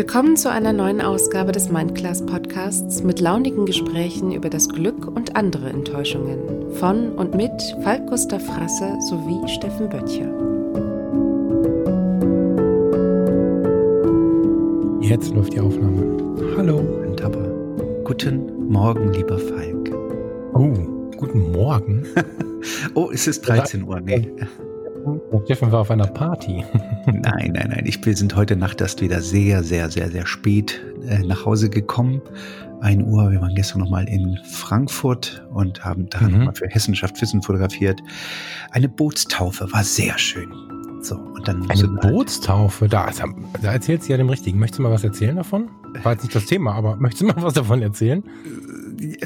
Willkommen zu einer neuen Ausgabe des Mindclass Podcasts mit launigen Gesprächen über das Glück und andere Enttäuschungen von und mit Falk Gustav Frasse sowie Steffen Böttcher. Jetzt läuft die Aufnahme. Hallo, Tapper. Guten Morgen, lieber Falk. Oh, guten Morgen. oh, es ist 13 Uhr. Nee. Steffen war auf einer Party. nein, nein, nein. Ich, wir sind heute Nacht erst wieder sehr, sehr, sehr, sehr spät äh, nach Hause gekommen. 1 Uhr. Wir waren gestern nochmal in Frankfurt und haben da mhm. nochmal für Hessenschaft Wissen fotografiert. Eine Bootstaufe war sehr schön. So, und dann Eine Bootstaufe, da, da erzählst du ja dem Richtigen. Möchtest du mal was erzählen davon? War jetzt nicht das Thema, aber möchtest du mal was davon erzählen?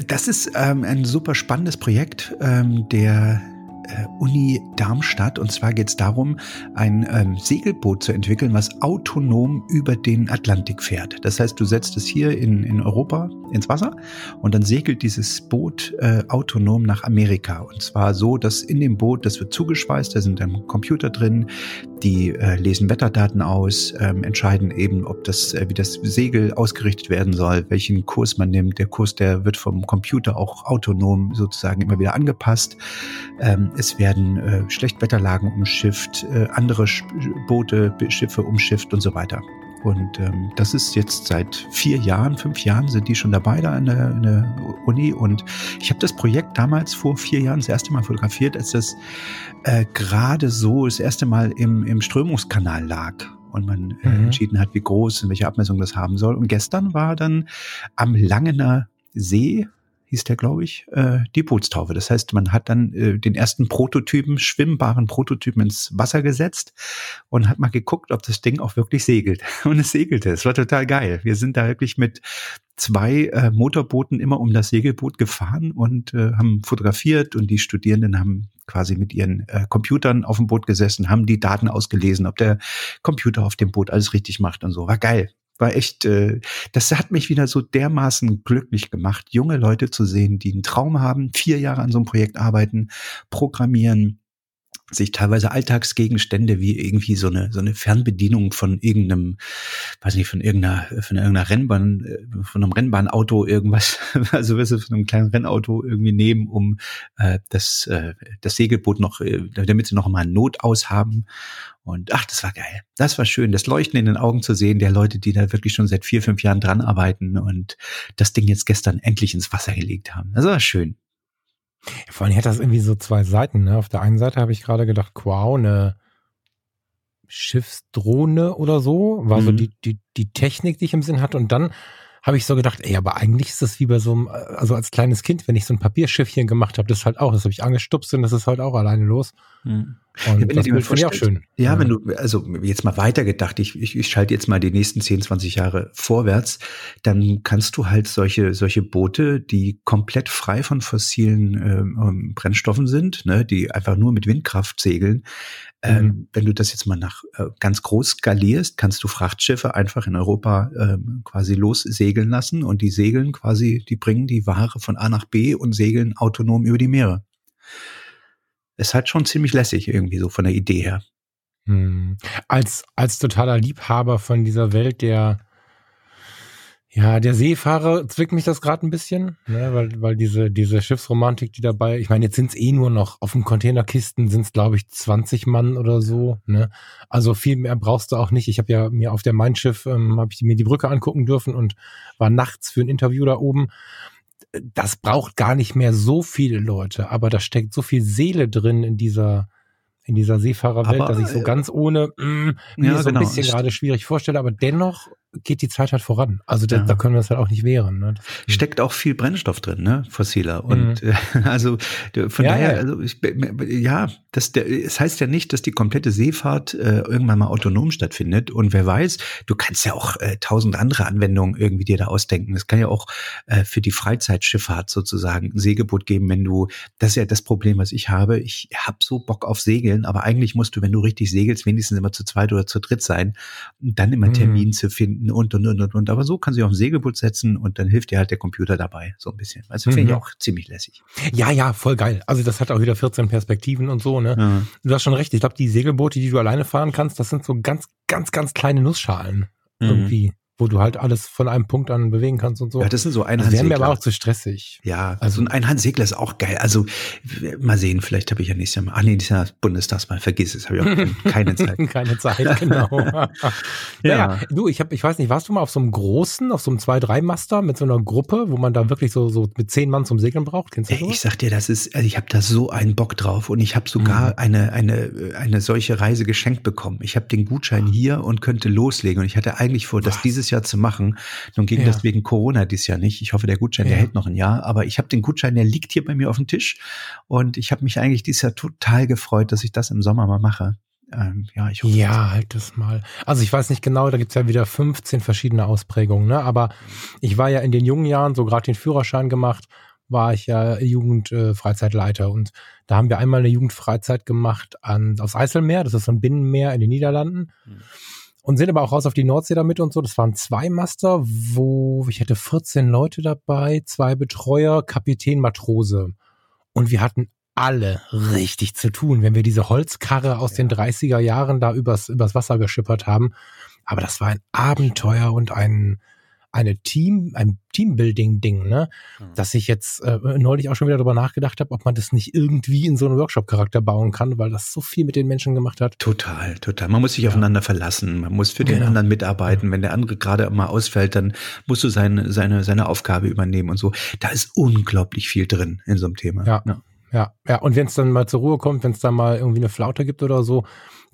Das ist ähm, ein super spannendes Projekt, ähm, der äh, Uni Darmstadt. Und zwar geht es darum, ein ähm, Segelboot zu entwickeln, was autonom über den Atlantik fährt. Das heißt, du setzt es hier in, in Europa ins Wasser und dann segelt dieses Boot äh, autonom nach Amerika. Und zwar so, dass in dem Boot, das wird zugeschweißt, da sind dann Computer drin, die äh, lesen Wetterdaten aus, ähm, entscheiden eben, ob das, äh, wie das Segel ausgerichtet werden soll, welchen Kurs man nimmt. Der Kurs, der wird vom Computer auch autonom sozusagen immer wieder angepasst. Ähm, es werden äh, Schlechtwetterlagen umschifft, äh, andere Sch Boote, Schiffe umschifft und so weiter. Und ähm, das ist jetzt seit vier Jahren, fünf Jahren sind die schon dabei da in der, in der Uni. Und ich habe das Projekt damals vor vier Jahren das erste Mal fotografiert, als das äh, gerade so das erste Mal im, im Strömungskanal lag und man äh, mhm. entschieden hat, wie groß und welche Abmessung das haben soll. Und gestern war dann am Langener See hieß der, glaube ich, äh, die Bootstaufe. Das heißt, man hat dann äh, den ersten Prototypen, schwimmbaren Prototypen ins Wasser gesetzt und hat mal geguckt, ob das Ding auch wirklich segelt. Und es segelte. Es war total geil. Wir sind da wirklich mit zwei äh, Motorbooten immer um das Segelboot gefahren und äh, haben fotografiert und die Studierenden haben quasi mit ihren äh, Computern auf dem Boot gesessen, haben die Daten ausgelesen, ob der Computer auf dem Boot alles richtig macht und so. War geil war echt, äh, das hat mich wieder so dermaßen glücklich gemacht, junge Leute zu sehen, die einen Traum haben, vier Jahre an so einem Projekt arbeiten, programmieren, sich teilweise Alltagsgegenstände wie irgendwie so eine so eine Fernbedienung von irgendeinem weiß nicht von irgendeiner von irgendeiner Rennbahn äh, von einem Rennbahnauto irgendwas also weißt du, von einem kleinen Rennauto irgendwie nehmen um äh, das äh, das Segelboot noch äh, damit sie noch mal Not aus haben und ach, das war geil. Das war schön, das Leuchten in den Augen zu sehen, der Leute, die da wirklich schon seit vier, fünf Jahren dran arbeiten und das Ding jetzt gestern endlich ins Wasser gelegt haben. Das war schön. Vor allem hat das irgendwie so zwei Seiten. Ne? Auf der einen Seite habe ich gerade gedacht, wow, eine Schiffsdrohne oder so, war mhm. so die, die, die Technik, die ich im Sinn hatte. Und dann habe ich so gedacht, ey, aber eigentlich ist das wie bei so einem, also als kleines Kind, wenn ich so ein Papierschiffchen gemacht habe, das halt auch, das habe ich angestupst und das ist halt auch alleine los. Mhm. Und ja, das finde ich auch schön. Ja, ja, wenn du, also jetzt mal weitergedacht, ich, ich, ich schalte jetzt mal die nächsten 10, 20 Jahre vorwärts, dann kannst du halt solche, solche Boote, die komplett frei von fossilen ähm, ähm Brennstoffen sind, ne, die einfach nur mit Windkraft segeln. Ähm, mhm. Wenn du das jetzt mal nach äh, ganz groß skalierst, kannst du Frachtschiffe einfach in Europa ähm, quasi lossegeln lassen und die segeln quasi, die bringen die Ware von A nach B und segeln autonom über die Meere ist halt schon ziemlich lässig irgendwie so von der Idee her. Hm. Als, als totaler Liebhaber von dieser Welt der, ja, der Seefahrer zwickt mich das gerade ein bisschen, ne, weil, weil diese, diese Schiffsromantik, die dabei, ich meine, jetzt sind es eh nur noch, auf dem Containerkisten sind es, glaube ich, 20 Mann oder so, ne? Also viel mehr brauchst du auch nicht. Ich habe ja mir auf der Mein Schiff, ähm, habe ich mir die Brücke angucken dürfen und war nachts für ein Interview da oben das braucht gar nicht mehr so viele Leute, aber da steckt so viel Seele drin in dieser in dieser Seefahrerwelt, aber, dass ich so äh, ganz ohne mm, mir ja, so ein genau. bisschen gerade schwierig vorstelle, aber dennoch geht die Zeit halt voran. Also da, ja. da können wir uns halt auch nicht wehren. Ne? Steckt auch viel Brennstoff drin, ne? Fossiler. Und mhm. also von ja, daher, also ich, ja, das, der, es heißt ja nicht, dass die komplette Seefahrt äh, irgendwann mal autonom stattfindet. Und wer weiß, du kannst ja auch äh, tausend andere Anwendungen irgendwie dir da ausdenken. Es kann ja auch äh, für die Freizeitschifffahrt sozusagen ein Segelboot geben, wenn du, das ist ja das Problem, was ich habe. Ich habe so Bock auf Segeln, aber eigentlich musst du, wenn du richtig segelst, wenigstens immer zu zweit oder zu dritt sein, dann immer einen mhm. Termin mhm. zu finden und und und und und. Aber so kann sie auf ein Segelboot setzen und dann hilft dir halt der Computer dabei, so ein bisschen. Also finde mhm. ich auch ziemlich lässig. Ja, ja, voll geil. Also das hat auch wieder 14 Perspektiven und so, ne? Ja. Du hast schon recht. Ich glaube, die Segelboote, die du alleine fahren kannst, das sind so ganz, ganz, ganz kleine Nussschalen. Mhm. Irgendwie. Wo du halt alles von einem Punkt an bewegen kannst und so. Ja, das sind so Das wäre Einhandsegler. mir aber auch zu stressig. Ja, also ein Einhandsegler ist auch geil. Also mal sehen, vielleicht habe ich ja nächstes Jahr mal, ah nee, nächstes Jahr Bundestagswahl, vergiss es, habe ich auch keine Zeit. Keine Zeit, genau. Naja, du, ich hab, ich weiß nicht, warst du mal auf so einem großen, auf so einem 2-3-Master mit so einer Gruppe, wo man da wirklich so, so mit zehn Mann zum Segeln braucht? Kennst du sowas? Ich sag dir, das ist, also ich habe da so einen Bock drauf und ich habe sogar Mhm. eine, eine, eine solche Reise geschenkt bekommen. Ich habe den Gutschein hier und könnte loslegen und ich hatte eigentlich vor, das Was? dieses Jahr zu machen. Nun ging Ja. das wegen Corona dieses Jahr nicht. Ich hoffe, der Gutschein, der Ja. hält noch ein Jahr, aber ich habe den Gutschein, der liegt hier bei mir auf dem Tisch und ich habe mich eigentlich dieses Jahr total gefreut, dass ich das im Sommer mal mache. Ähm, ja, ich hoffe, Ja, halt das mal. Also ich weiß nicht genau, da gibt's ja wieder 15 verschiedene Ausprägungen, ne? Aber ich war ja in den jungen Jahren, so gerade den Führerschein gemacht, war ich ja Jugendfreizeitleiter und da haben wir einmal eine Jugendfreizeit gemacht an, aufs Eiselmeer, das ist so ein Binnenmeer in den Niederlanden. Mhm. Und sind aber auch raus auf die Nordsee damit und so. Das waren zwei Master, wo ich hatte 14 Leute dabei, zwei Betreuer, Kapitän, Matrose. Und wir hatten alle richtig zu tun, wenn wir diese Holzkarre aus den 30er Jahren da übers, übers Wasser geschippert haben. Aber das war ein Abenteuer und ein, eine Team, ein Teambuilding-Ding, ne? Dass ich jetzt äh, neulich auch schon wieder darüber nachgedacht habe, ob man das nicht irgendwie in so einen Workshop-Charakter bauen kann, weil das so viel mit den Menschen gemacht hat. Total, total. Man muss sich aufeinander verlassen. Man muss für den anderen mitarbeiten. Wenn der andere gerade mal ausfällt, dann musst du seine, seine, seine Aufgabe übernehmen und so. Da ist unglaublich viel drin in so einem Thema. Ja. Ja, ja, und wenn es dann mal zur Ruhe kommt, wenn es dann mal irgendwie eine Flaute gibt oder so,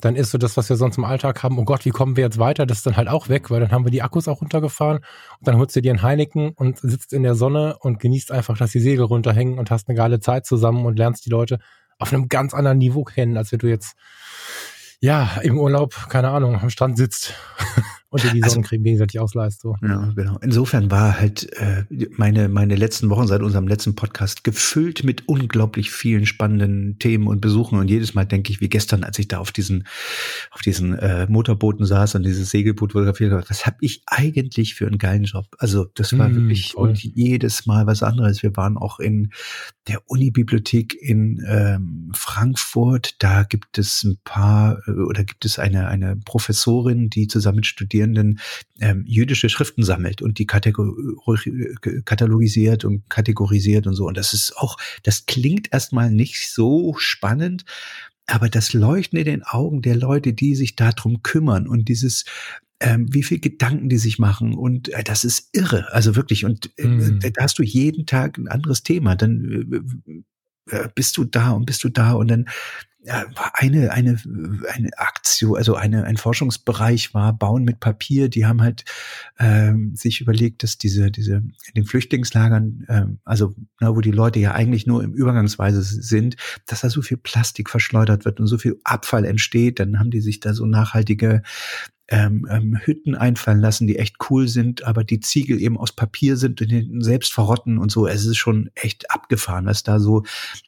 dann ist so das, was wir sonst im Alltag haben, oh Gott, wie kommen wir jetzt weiter? Das ist dann halt auch weg, weil dann haben wir die Akkus auch runtergefahren und dann holst du dir einen Heineken und sitzt in der Sonne und genießt einfach, dass die Segel runterhängen und hast eine geile Zeit zusammen und lernst die Leute auf einem ganz anderen Niveau kennen, als wenn du jetzt ja im Urlaub, keine Ahnung, am Strand sitzt und dir die Also- Sonnencreme gegenseitig ausleihst. So. Ja, genau. Insofern war halt äh, meine, meine letzten Wochen seit unserem letzten Podcast gefüllt mit unglaublich vielen spannenden Themen und Besuchen. Und jedes Mal denke ich, wie gestern, als ich da auf diesen, auf diesen äh, Motorbooten saß und dieses Segelboot fotografiert habe, was habe ich eigentlich für einen geilen Job? Also das war Mm, wirklich voll. und jedes Mal was anderes. Wir waren auch in der Unibibliothek in ähm, Frankfurt. Da gibt es ein paar äh, oder gibt es eine, eine Professorin, die zusammen mit Studierenden ähm, jüdische Schriften sammelt und die katalogisiert und kategorisiert und so. Und das ist auch, das klingt erstmal nicht so spannend, aber das Leuchten in den Augen der Leute, die sich darum kümmern und dieses ähm, wie viel Gedanken die sich machen. Und äh, das ist irre, also wirklich. Und äh, Mm. da hast du jeden Tag ein anderes Thema, dann äh, äh, bist du da und bist du da. Und dann eine, eine, eine Aktion, also eine, ein Forschungsbereich war Bauen mit Papier. Die haben halt ähm, sich überlegt, dass diese, diese in den Flüchtlingslagern, ähm, also na, wo die Leute ja eigentlich nur im Übergangsweise sind, dass da so viel Plastik verschleudert wird und so viel Abfall entsteht. Dann haben die sich da so nachhaltige ähm, ähm, Hütten einfallen lassen, die echt cool sind, aber die Ziegel eben aus Papier sind und hinten selbst verrotten und so. Es ist schon echt abgefahren, was da so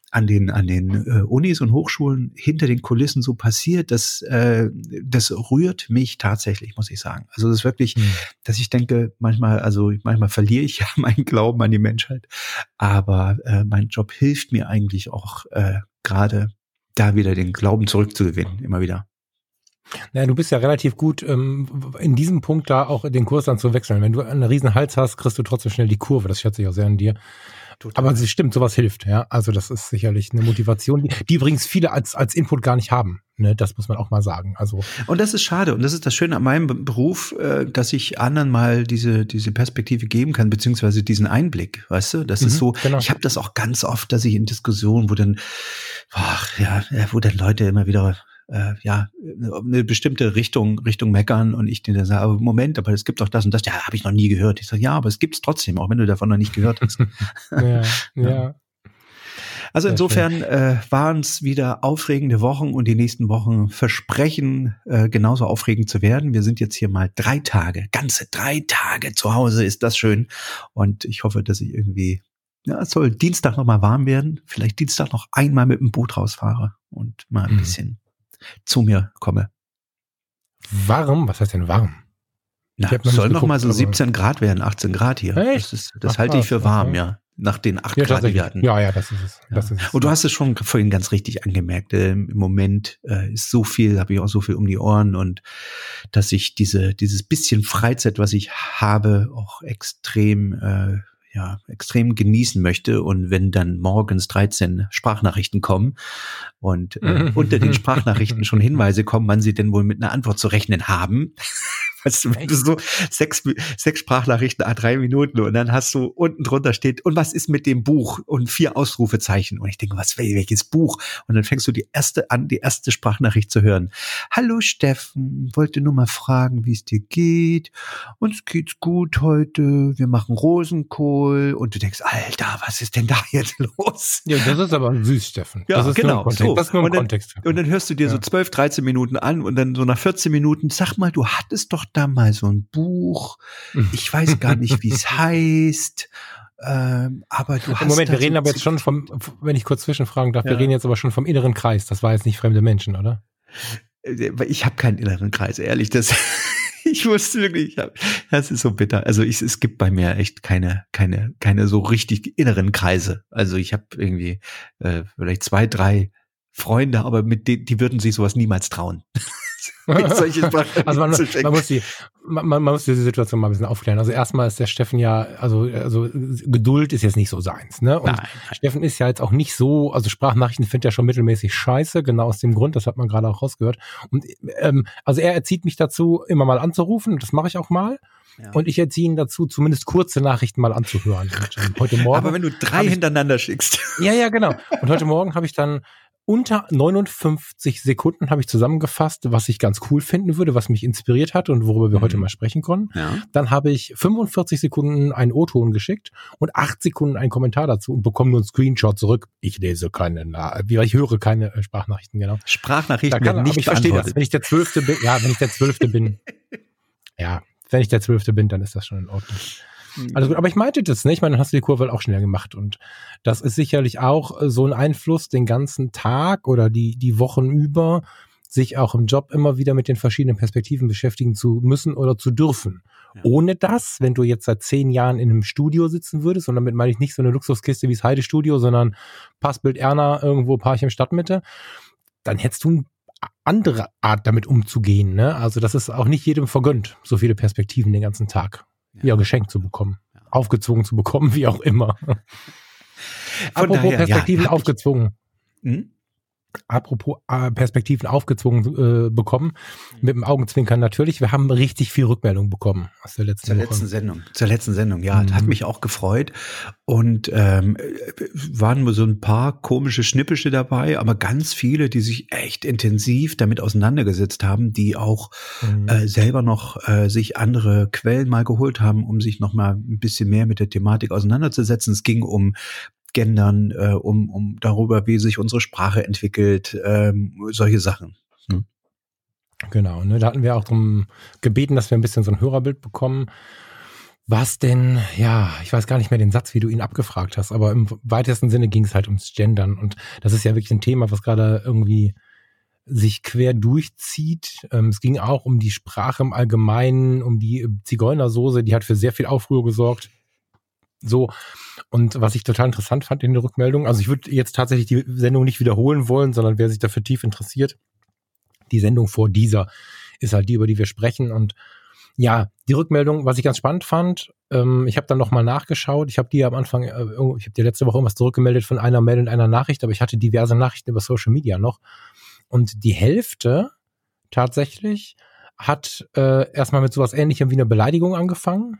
an den an den äh, Unis und Hochschulen hinter den Kulissen so passiert. Das äh, das rührt mich tatsächlich, muss ich sagen. Also das ist wirklich, Hm. dass ich denke, manchmal, also manchmal verliere ich ja meinen Glauben an die Menschheit, aber äh, mein Job hilft mir eigentlich auch äh, gerade da wieder den Glauben zurückzugewinnen, immer wieder. Naja, du bist ja relativ gut ähm, in diesem Punkt da auch den Kurs dann zu wechseln. Wenn du einen riesen Hals hast, kriegst du trotzdem schnell die Kurve. Das schätze ich auch sehr an dir. Aber es stimmt, sowas hilft, ja. Also das ist sicherlich eine Motivation, die, die übrigens viele als, als Input gar nicht haben. Ne? Das muss man auch mal sagen. Also Und das ist schade. Und das ist das Schöne an meinem Be- Beruf, äh, dass ich anderen mal diese, diese Perspektive geben kann, beziehungsweise diesen Einblick, weißt du? Das ist Mhm, so, genau. ich habe das auch ganz oft, dass ich in Diskussionen, wo dann, ach, ja, wo dann Leute immer wieder äh, ja, eine bestimmte Richtung, Richtung meckern und ich denen dann sage, aber Moment, aber es gibt doch das und das, ja, habe ich noch nie gehört. Ich sage, ja, aber es gibt's trotzdem, auch wenn du davon noch nicht gehört hast. ja, ja. Also insofern äh, waren es wieder aufregende Wochen und die nächsten Wochen versprechen äh, genauso aufregend zu werden. Wir sind jetzt hier mal drei Tage, ganze drei Tage zu Hause, ist das schön. Und ich hoffe, dass ich irgendwie, ja, es soll Dienstag noch mal warm werden, vielleicht Dienstag noch einmal mit dem Boot rausfahre und mal ein Mhm. bisschen zu mir komme. Warm? Was heißt denn warm? Na, Ich soll nicht noch mal so geguckt, aber- 17 Grad werden, 18 Grad hier. Echt? Das, ist, das Ach, halte ich für warm, okay. ja. nach den acht ja, Grad, die wir hatten. Ja, ja, das ist es. Ja. Das ist es. Und du hast es schon vorhin ganz richtig angemerkt. Ähm, Im Moment äh, ist so viel, habe ich auch so viel um die Ohren und dass ich diese dieses bisschen Freizeit, was ich habe, auch extrem äh, ja, extrem genießen möchte. Und wenn dann morgens 13 Sprachnachrichten kommen und äh, unter den Sprachnachrichten schon Hinweise kommen, wann sie denn wohl mit einer Antwort zu rechnen haben. Weißt du, wenn du so sechs, sechs Sprachnachrichten, a drei Minuten und dann hast du unten drunter steht, und was ist mit dem Buch? Und vier Ausrufezeichen. Und ich denke, was, welches Buch? Und dann fängst du die erste an, die erste Sprachnachricht zu hören. Hallo Steffen, wollte nur mal fragen, wie es dir geht. Uns geht's gut heute. Wir machen Rosenkohl. Und du denkst, Alter, was ist denn da jetzt los? Ja, das ist aber süß, Steffen. Ja, das ist genau, so. Das ist nur ein Und dann- Kontext. Und dann hörst du dir so Ja. 12, 13 Minuten an und dann so nach 14 Minuten, sag mal, du hattest doch da mal so ein Buch. Ich weiß gar nicht, wie es heißt. Ähm, aber du hast. Moment, wir reden so aber jetzt schon vom, wenn ich kurz zwischenfragen darf, Ja. wir reden jetzt aber schon vom inneren Kreis. Das war jetzt nicht fremde Menschen, oder? Äh, Ich habe keinen inneren Kreis, ehrlich. Das, ich wusste wirklich, das ist so bitter. Also ich, es gibt bei mir echt keine, keine, keine so richtig inneren Kreise. Also ich habe irgendwie äh, vielleicht zwei, drei Freunde, aber mit denen, die würden sich sowas niemals trauen. Solche Also man, man muss die, man, man muss diese Situation mal ein bisschen aufklären. Also erstmal ist der Steffen ja, also, also Geduld ist jetzt nicht so seins, ne? Und Nein. Steffen ist ja jetzt auch nicht so, also Sprachnachrichten findet er schon mittelmäßig scheiße, genau aus dem Grund, das hat man gerade auch rausgehört. Und ähm, also er erzieht mich dazu, immer mal anzurufen, das mache ich auch mal. Ja. Und ich erziehe ihn dazu, zumindest kurze Nachrichten mal anzuhören. Und, ähm, heute Morgen. Aber wenn du drei ich- hintereinander schickst. Ja, ja, genau. Und heute Morgen habe ich dann unter 59 Sekunden habe ich zusammengefasst, was ich ganz cool finden würde, was mich inspiriert hat und worüber wir Mhm. heute mal sprechen konnten. Ja. Dann habe ich 45 Sekunden einen O-Ton geschickt und 8 Sekunden einen Kommentar dazu und bekomme nur einen Screenshot zurück. Ich lese keine, ich höre keine äh, Sprachnachrichten, genau. Da Sprachnachrichten kann, werden aber nicht ich verstehe das. Wenn ich der Zwölfte bin, ja, wenn ich der Zwölfte bin, ja, wenn ich der Zwölfte bin, dann ist das schon in Ordnung. Also gut, aber ich meinte das, ne? Ich meine, dann hast du die Kurve halt auch schnell gemacht. Und das ist sicherlich auch äh, so ein Einfluss, den ganzen Tag oder die, die Wochen über, sich auch im Job immer wieder mit den verschiedenen Perspektiven beschäftigen zu müssen oder zu dürfen. Ja. Ohne das, wenn du jetzt seit zehn Jahren in einem Studio sitzen würdest, und damit meine ich nicht so eine Luxuskiste wie das Heide-Studio, sondern Passbild Erna irgendwo Parchim Stadtmitte, dann hättest du eine andere Art damit umzugehen. Ne? Also das ist auch nicht jedem vergönnt, so viele Perspektiven den ganzen Tag ja, geschenkt zu bekommen, Ja. aufgezwungen zu bekommen, wie auch immer. Von Apropos daher, ja, Perspektiven ich- aufgezwungen. Hm? Apropos äh, Perspektiven aufgezwungen äh, bekommen, mit dem Augenzwinkern natürlich. Wir haben richtig viel Rückmeldung bekommen aus der letzten Zur Woche. letzten Sendung. Zur letzten Sendung, ja. Mhm. Hat mich auch gefreut. Und ähm, äh, waren nur so ein paar komische Schnippische dabei, aber ganz viele, die sich echt intensiv damit auseinandergesetzt haben, die auch Mhm. äh, selber noch äh, sich andere Quellen mal geholt haben, um sich noch mal ein bisschen mehr mit der Thematik auseinanderzusetzen. Es ging um Gendern, äh, um, um darüber, wie sich unsere Sprache entwickelt, ähm, solche Sachen. Genau, ne, da hatten wir auch darum gebeten, dass wir ein bisschen so ein Hörerbild bekommen. Was denn, ja, ich weiß gar nicht mehr den Satz, wie du ihn abgefragt hast, aber im weitesten Sinne ging es halt ums Gendern und das ist ja wirklich ein Thema, was gerade irgendwie sich quer durchzieht. Ähm, es ging auch um die Sprache im Allgemeinen, um die Zigeunersoße, die hat für sehr viel Aufruhr gesorgt. So, und was ich total interessant fand in der Rückmeldung, also ich würde jetzt tatsächlich die Sendung nicht wiederholen wollen, sondern wer sich dafür tief interessiert, die Sendung vor dieser ist halt die, über die wir sprechen. Und ja, die Rückmeldung, was ich ganz spannend fand, ähm, ich habe dann nochmal nachgeschaut. Ich habe die am Anfang, äh, irgendwo- ich habe dir letzte Woche irgendwas zurückgemeldet von einer Mail und einer Nachricht, aber ich hatte diverse Nachrichten über Social Media noch. Und die Hälfte tatsächlich hat äh, erstmal mit sowas ähnlichem wie eine Beleidigung angefangen.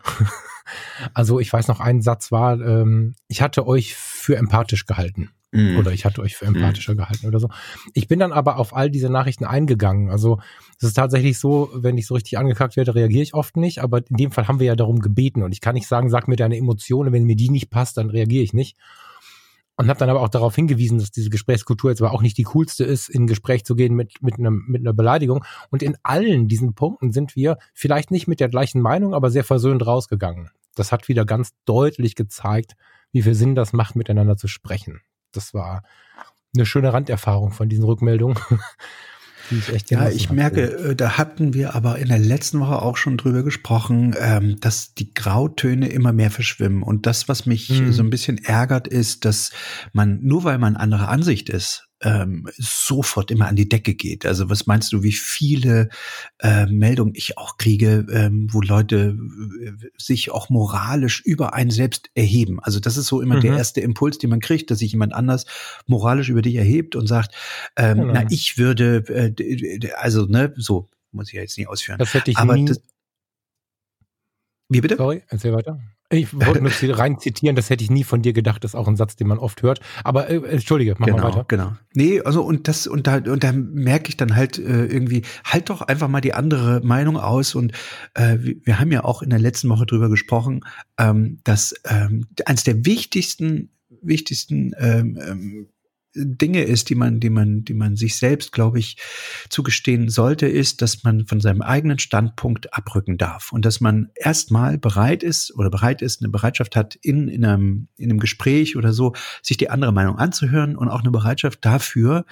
also ich weiß noch, ein Satz war, ähm, ich hatte euch für empathisch gehalten Mhm. oder ich hatte euch für empathischer gehalten oder so. Ich bin dann aber auf all diese Nachrichten eingegangen. Also es ist tatsächlich so, wenn ich so richtig angekackt werde, reagiere ich oft nicht, aber in dem Fall haben wir ja darum gebeten und ich kann nicht sagen, sag mir deine Emotionen, wenn mir die nicht passt, dann reagiere ich nicht. Und habe dann aber auch darauf hingewiesen, dass diese Gesprächskultur jetzt aber auch nicht die coolste ist, in Gespräch zu gehen mit, mit, einem, mit einer Beleidigung. Und in allen diesen Punkten sind wir vielleicht nicht mit der gleichen Meinung, aber sehr versöhnt rausgegangen. Das hat wieder ganz deutlich gezeigt, wie viel Sinn das macht, miteinander zu sprechen. Das war eine schöne Randerfahrung von diesen Rückmeldungen. die ich echt Ja, ich merke, äh, da hatten wir aber in der letzten Woche auch schon drüber gesprochen, ähm, dass die Grautöne immer mehr verschwimmen. Und das, was mich mhm. so ein bisschen ärgert, ist, dass man, nur weil man anderer Ansicht ist, ähm, sofort immer an die Decke geht. Also was meinst du, wie viele äh, Meldungen ich auch kriege, ähm, wo Leute äh, sich auch moralisch über einen selbst erheben? Also das ist so immer mhm. der erste Impuls, den man kriegt, dass sich jemand anders moralisch über dich erhebt und sagt, ähm, genau. na ich würde, äh, also ne, so muss ich ja jetzt nicht ausführen. Das hätte ich Aber nie. Das, wie bitte? Sorry, erzähl weiter. Ich wollte nur rein zitieren, das hätte ich nie von dir gedacht, das ist auch ein Satz, den man oft hört. Aber äh, entschuldige, mach genau, mal weiter. Genau. Nee, also und das, und da, und da merke ich dann halt äh, irgendwie, halt doch einfach mal die andere Meinung aus. Und äh, wir haben ja auch in der letzten Woche drüber gesprochen, ähm, dass ähm, eines der wichtigsten, wichtigsten ähm, ähm Dinge ist, die man, die man, die man sich selbst, glaube ich, zugestehen sollte, ist, dass man von seinem eigenen Standpunkt abrücken darf und dass man erstmal bereit ist oder bereit ist, eine Bereitschaft hat, in, in, einem, in einem Gespräch oder so, sich die andere Meinung anzuhören und auch eine Bereitschaft dafür,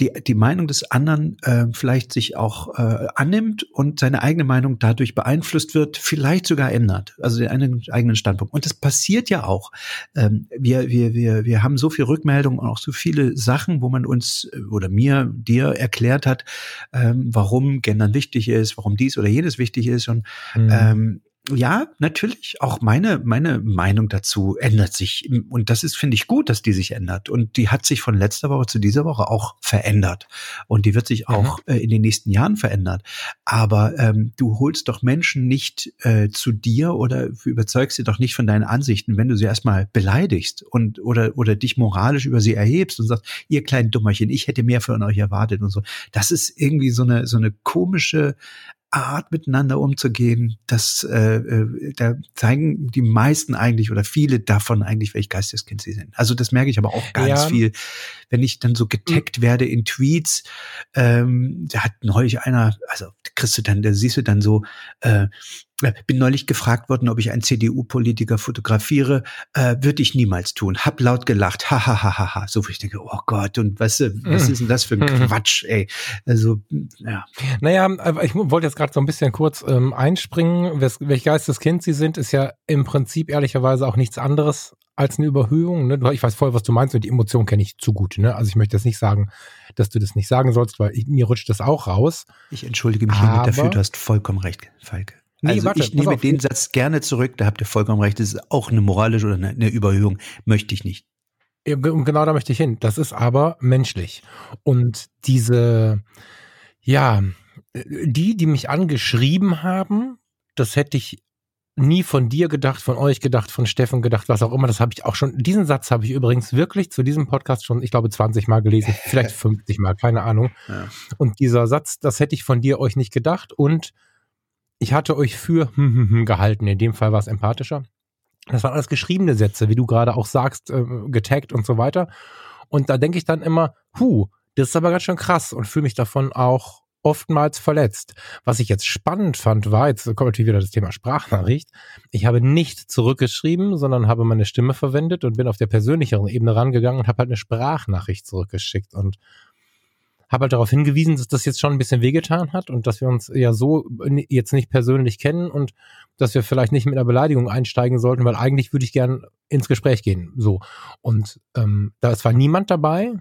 die, die Meinung des anderen äh, vielleicht sich auch äh, annimmt und seine eigene Meinung dadurch beeinflusst wird, vielleicht sogar ändert, also den eigenen, eigenen Standpunkt. Und das passiert ja auch. Ähm, wir, wir, wir, wir haben so viel Rückmeldungen und auch so viele Sachen, wo man uns äh, oder mir, dir erklärt hat, ähm, warum Gendern wichtig ist, warum dies oder jenes wichtig ist. Und mhm. ähm, ja, natürlich. Auch meine, meine Meinung dazu ändert sich. Und das ist, finde ich, gut, dass die sich ändert. Und die hat sich von letzter Woche zu dieser Woche auch verändert. Und die wird sich mhm. auch äh, in den nächsten Jahren verändern. Aber ähm, du holst doch Menschen nicht äh, zu dir oder überzeugst sie doch nicht von deinen Ansichten, wenn du sie erstmal beleidigst und oder, oder dich moralisch über sie erhebst und sagst, ihr kleinen Dummerchen, ich hätte mehr von euch erwartet und so. Das ist irgendwie so eine, so eine komische Art miteinander umzugehen, das äh, äh, da zeigen die meisten eigentlich oder viele davon eigentlich, welch Geisteskind sie sind. Also das merke ich aber auch ganz ja. viel, wenn ich dann so getaggt werde in Tweets. Ähm, da hat neulich einer, also kriegst du dann, da siehst du dann so, äh, äh, bin neulich gefragt worden, ob ich einen CDU-Politiker fotografiere. Äh, Würde ich niemals tun. Hab laut gelacht. Ha, ha, ha, ha, ha. So, wo ich denke, oh Gott, und was, was ist denn das für ein Quatsch, ey? Also, ja. Naja, ich wollte jetzt gerade so ein bisschen kurz ähm, einspringen. Welch Geisteskind Sie sind, ist ja im Prinzip ehrlicherweise auch nichts anderes als eine Überhöhung. Ne? Ich weiß voll, was du meinst und die Emotion kenne ich zu gut. Ne? Also ich möchte jetzt nicht sagen, dass du das nicht sagen sollst, weil ich, mir rutscht das auch raus. Ich entschuldige mich hiermit dafür, du hast vollkommen recht, Falk. Nee, also warte, ich nehme auf. den Satz gerne zurück, da habt ihr vollkommen recht, das ist auch eine moralische oder eine, Überhöhung, möchte ich nicht. Und genau da möchte ich hin. Das ist aber menschlich. Und diese, ja, die, die mich angeschrieben haben, das hätte ich nie von dir gedacht, von euch gedacht, von Steffen gedacht, was auch immer. Das habe ich auch schon. Diesen Satz habe ich übrigens wirklich zu diesem Podcast schon, ich glaube, 20 Mal gelesen, vielleicht 50 Mal, keine Ahnung. Ja. Und dieser Satz, das hätte ich von dir euch nicht gedacht. Und ich hatte euch für gehalten. In dem Fall war es empathischer. Das waren alles geschriebene Sätze, wie du gerade auch sagst, äh, getaggt und so weiter. Und da denke ich dann immer, hu, das ist aber ganz schön krass und fühle mich davon auch oftmals verletzt. Was ich jetzt spannend fand, war, jetzt kommt natürlich wieder das Thema Sprachnachricht. Ich habe nicht zurückgeschrieben, sondern habe meine Stimme verwendet und bin auf der persönlicheren Ebene rangegangen und habe halt eine Sprachnachricht zurückgeschickt. Und habe halt darauf hingewiesen, dass das jetzt schon ein bisschen wehgetan hat und dass wir uns ja so jetzt nicht persönlich kennen und dass wir vielleicht nicht mit einer Beleidigung einsteigen sollten, weil eigentlich würde ich gern ins Gespräch gehen. So. Und ähm, da zwar niemand dabei,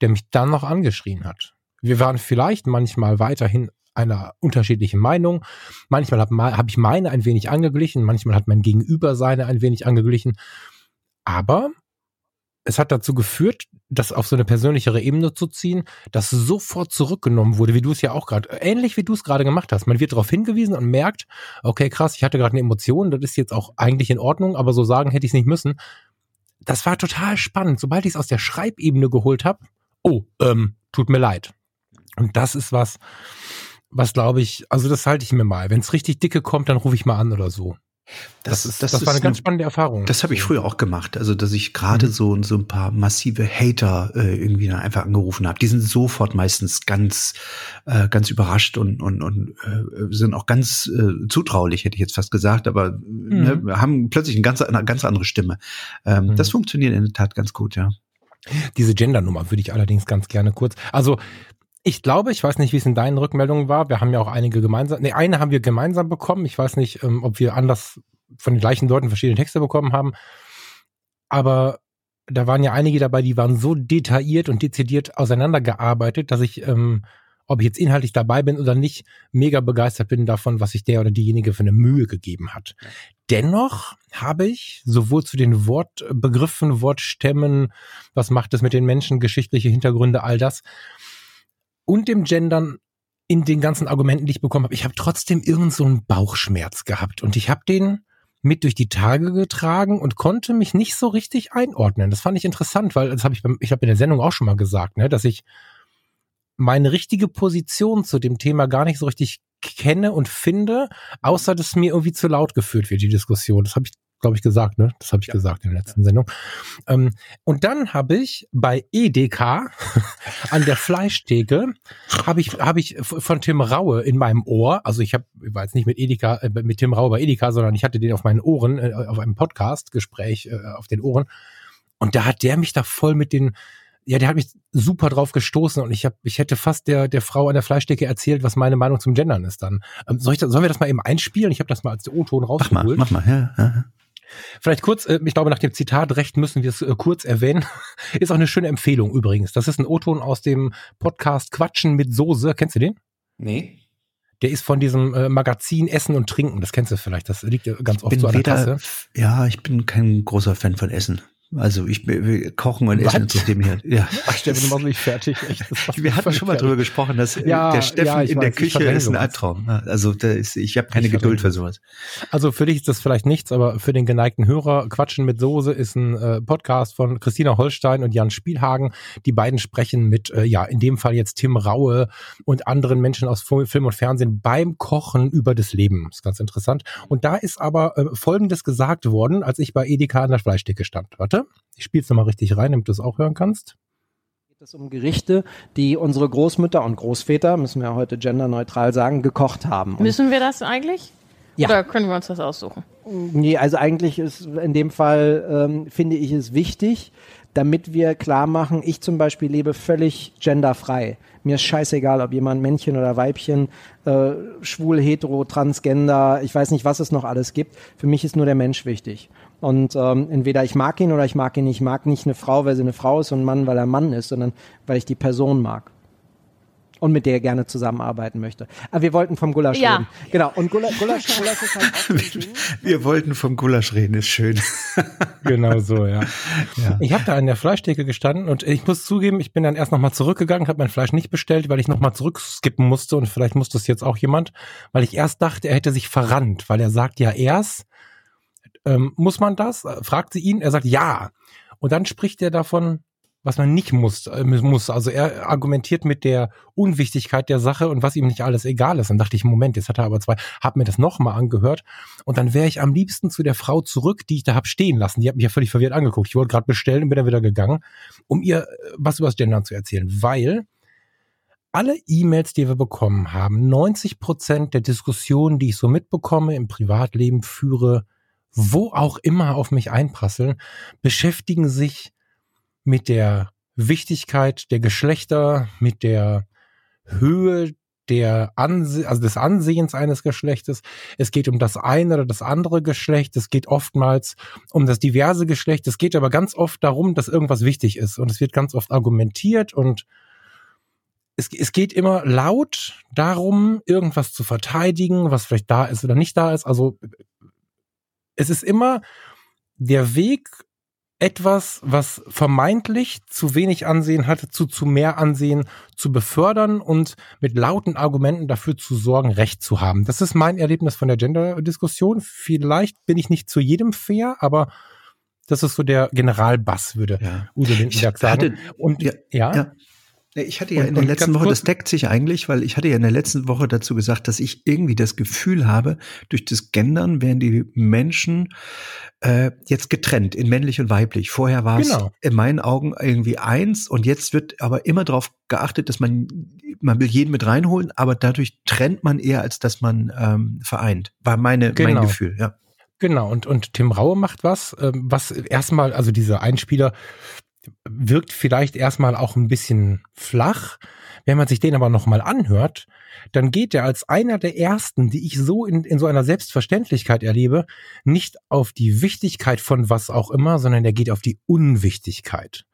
der mich dann noch angeschrien hat. Wir waren vielleicht manchmal weiterhin einer unterschiedlichen Meinung. Manchmal habe hab ich meine ein wenig angeglichen, manchmal hat mein Gegenüber seine ein wenig angeglichen. Aber es hat dazu geführt, das auf so eine persönlichere Ebene zu ziehen, dass sofort zurückgenommen wurde, wie du es ja auch gerade, ähnlich wie du es gerade gemacht hast. Man wird darauf hingewiesen und merkt, okay, krass, ich hatte gerade eine Emotion, das ist jetzt auch eigentlich in Ordnung, aber so sagen hätte ich es nicht müssen. Das war total spannend. Sobald ich es aus der Schreibebene geholt habe, oh, ähm, tut mir leid. Und das ist was, was glaube ich, also das halte ich mir mal. Wenn es richtig dicke kommt, dann rufe ich mal an oder so. Das, das, ist, das, das war eine ganz spannende Erfahrung. Das habe ich früher auch gemacht. Also, dass ich gerade mhm. so, so ein paar massive Hater äh, irgendwie dann einfach angerufen habe. Die sind sofort meistens ganz, äh, ganz überrascht und, und, und äh, sind auch ganz äh, zutraulich, hätte ich jetzt fast gesagt, aber ne, mhm. ne, haben plötzlich eine ganz, eine ganz andere Stimme. Ähm, mhm. Das funktioniert in der Tat ganz gut, ja. Diese Gender-Nummer würde ich allerdings ganz gerne kurz. Also Ich glaube, ich weiß nicht, wie es in deinen Rückmeldungen war. Wir haben ja auch einige gemeinsam, nee, eine haben wir gemeinsam bekommen. Ich weiß nicht, ähm, ob wir anders von den gleichen Leuten verschiedene Texte bekommen haben. Aber da waren ja einige dabei, die waren so detailliert und dezidiert auseinandergearbeitet, dass ich, ähm, ob ich jetzt inhaltlich dabei bin oder nicht, mega begeistert bin davon, was sich der oder diejenige für eine Mühe gegeben hat. Dennoch habe ich sowohl zu den Wortbegriffen, Wortstämmen, was macht es mit den Menschen, geschichtliche Hintergründe, all das, und dem Gendern in den ganzen Argumenten, die ich bekommen habe, ich habe trotzdem irgend so einen Bauchschmerz gehabt und ich habe den mit durch die Tage getragen und konnte mich nicht so richtig einordnen. Das fand ich interessant, weil das habe ich beim, ich habe in der Sendung auch schon mal gesagt, ne, dass ich meine richtige Position zu dem Thema gar nicht so richtig kenne und finde, außer dass mir irgendwie zu laut geführt wird, die Diskussion. Das habe ich glaube ich, gesagt, ne? Das habe ich ja. gesagt in der letzten ja. Sendung. Ähm, und dann habe ich bei EDK an der Fleischtheke habe ich habe ich von Tim Raue in meinem Ohr, also ich habe war jetzt nicht mit Edeka äh, mit Tim Raue bei Edeka, sondern ich hatte den auf meinen Ohren äh, auf einem Podcast Gespräch äh, auf den Ohren und da hat der mich da voll mit den ja, der hat mich super drauf gestoßen und ich habe, ich hätte fast der der Frau an der Fleischdecke erzählt, was meine Meinung zum Gendern ist. Dann ähm, soll ich, das, sollen wir das mal eben einspielen? Ich habe das mal als O-Ton rausgeholt. Mach mal, mach mal, ja. ja. Vielleicht kurz, äh, ich glaube, nach dem Zitat Recht müssen wir es äh, kurz erwähnen. Ist auch eine schöne Empfehlung übrigens. Das ist ein O-Ton aus dem Podcast Quatschen mit Soße. Kennst du den? Nee. Der ist von diesem äh, Magazin Essen und Trinken. Das kennst du vielleicht. Das liegt ja ganz oft so an der Tasse. Ja, ich bin kein großer Fan von Essen. Also ich kochen und essen zu dem hier. Ja. Ach, Steffen, du machst mich fertig. Echt, wir hatten schon mal drüber gesprochen, dass äh, ja, der Steffen ja, in weiß, der Küche ist ein Albtraum. Also da ist, ich habe keine ich Geduld für sowas. Also für dich ist das vielleicht nichts, aber für den geneigten Hörer, Quatschen mit Soße ist ein äh, Podcast von Christina Holstein und Jan Spielhagen. Die beiden sprechen mit, äh, ja, in dem Fall jetzt Tim Raue und anderen Menschen aus Film und Fernsehen beim Kochen über das Leben. Das ist ganz interessant. Und da ist aber äh, Folgendes gesagt worden, als ich bei Edeka an der Fleischdecke stand. Warte. Ich spiele es nochmal richtig rein, damit du es auch hören kannst. Geht es um Gerichte, die unsere Großmütter und Großväter, müssen wir ja heute genderneutral sagen, gekocht haben. Und müssen wir das eigentlich? Ja. Oder können wir uns das aussuchen? Nee, also eigentlich ist in dem Fall, ähm, finde ich es wichtig, damit wir klar machen, ich zum Beispiel lebe völlig genderfrei. Mir ist scheißegal, ob jemand Männchen oder Weibchen, äh, schwul, hetero, transgender, ich weiß nicht, was es noch alles gibt. Für mich ist nur der Mensch wichtig. Und ähm, entweder ich mag ihn oder ich mag ihn nicht. Ich mag nicht eine Frau, weil sie eine Frau ist und ein Mann, weil er ein Mann ist, sondern weil ich die Person mag. Und mit der gerne zusammenarbeiten möchte. Aber wir wollten vom Gulasch ja. reden. Genau. Und Gulasch, Gulasch, Gulasch ist halt auch Wir wollten vom Gulasch reden, ist schön. genau so, ja. ja. Ich habe da an der Fleischtheke gestanden und ich muss zugeben, ich bin dann erst nochmal zurückgegangen, habe mein Fleisch nicht bestellt, weil ich nochmal zurückskippen musste und vielleicht musste es jetzt auch jemand, weil ich erst dachte, er hätte sich verrannt, weil er sagt ja erst, ähm, muss man das? Fragt sie ihn, er sagt ja. Und dann spricht er davon, was man nicht muss, äh, muss. Also er argumentiert mit der Unwichtigkeit der Sache und was ihm nicht alles egal ist. Dann dachte ich, Moment, jetzt hat er aber zwei, hab mir das nochmal angehört und dann wäre ich am liebsten zu der Frau zurück, die ich da hab stehen lassen. Die hat mich ja völlig verwirrt angeguckt. Ich wollte gerade bestellen und bin dann wieder gegangen, um ihr äh, was über das Gendern zu erzählen, weil alle E-Mails, die wir bekommen haben, 90 Prozent der Diskussionen, die ich so mitbekomme im Privatleben führe, wo auch immer auf mich einprasseln, beschäftigen sich mit der Wichtigkeit der Geschlechter, mit der Höhe der Anse also des Ansehens eines Geschlechtes. Es geht um das eine oder das andere Geschlecht. Es geht oftmals um das diverse Geschlecht. Es geht aber ganz oft darum, dass irgendwas wichtig ist. Und es wird ganz oft argumentiert und es, es geht immer laut darum, irgendwas zu verteidigen, was vielleicht da ist oder nicht da ist. Also es ist immer der Weg, etwas, was vermeintlich zu wenig Ansehen hatte, zu zu mehr Ansehen zu befördern und mit lauten Argumenten dafür zu sorgen, Recht zu haben. Das ist mein Erlebnis von der Gender-Diskussion. Vielleicht bin ich nicht zu jedem fair, aber das ist so der Generalbass, würde ja. Udo Lindenberg sagen. Hatte, und ja, ja. ja. Ich hatte ja und, in der letzten Woche, das deckt sich eigentlich, weil ich hatte ja in der letzten Woche dazu gesagt, dass ich irgendwie das Gefühl habe, durch das Gendern werden die Menschen äh, jetzt getrennt in männlich und weiblich. Vorher war es genau. in meinen Augen irgendwie eins und jetzt wird aber immer darauf geachtet, dass man, man will jeden mit reinholen, aber dadurch trennt man eher, als dass man ähm, vereint. War meine, genau. mein Gefühl, ja. Genau, und, und Tim Raue macht was, ähm, was erstmal, also dieser Einspieler, wirkt vielleicht erstmal auch ein bisschen flach. Wenn man sich den aber nochmal anhört, dann geht er als einer der ersten, die ich so in, in so einer Selbstverständlichkeit erlebe, nicht auf die Wichtigkeit von was auch immer, sondern er geht auf die Unwichtigkeit.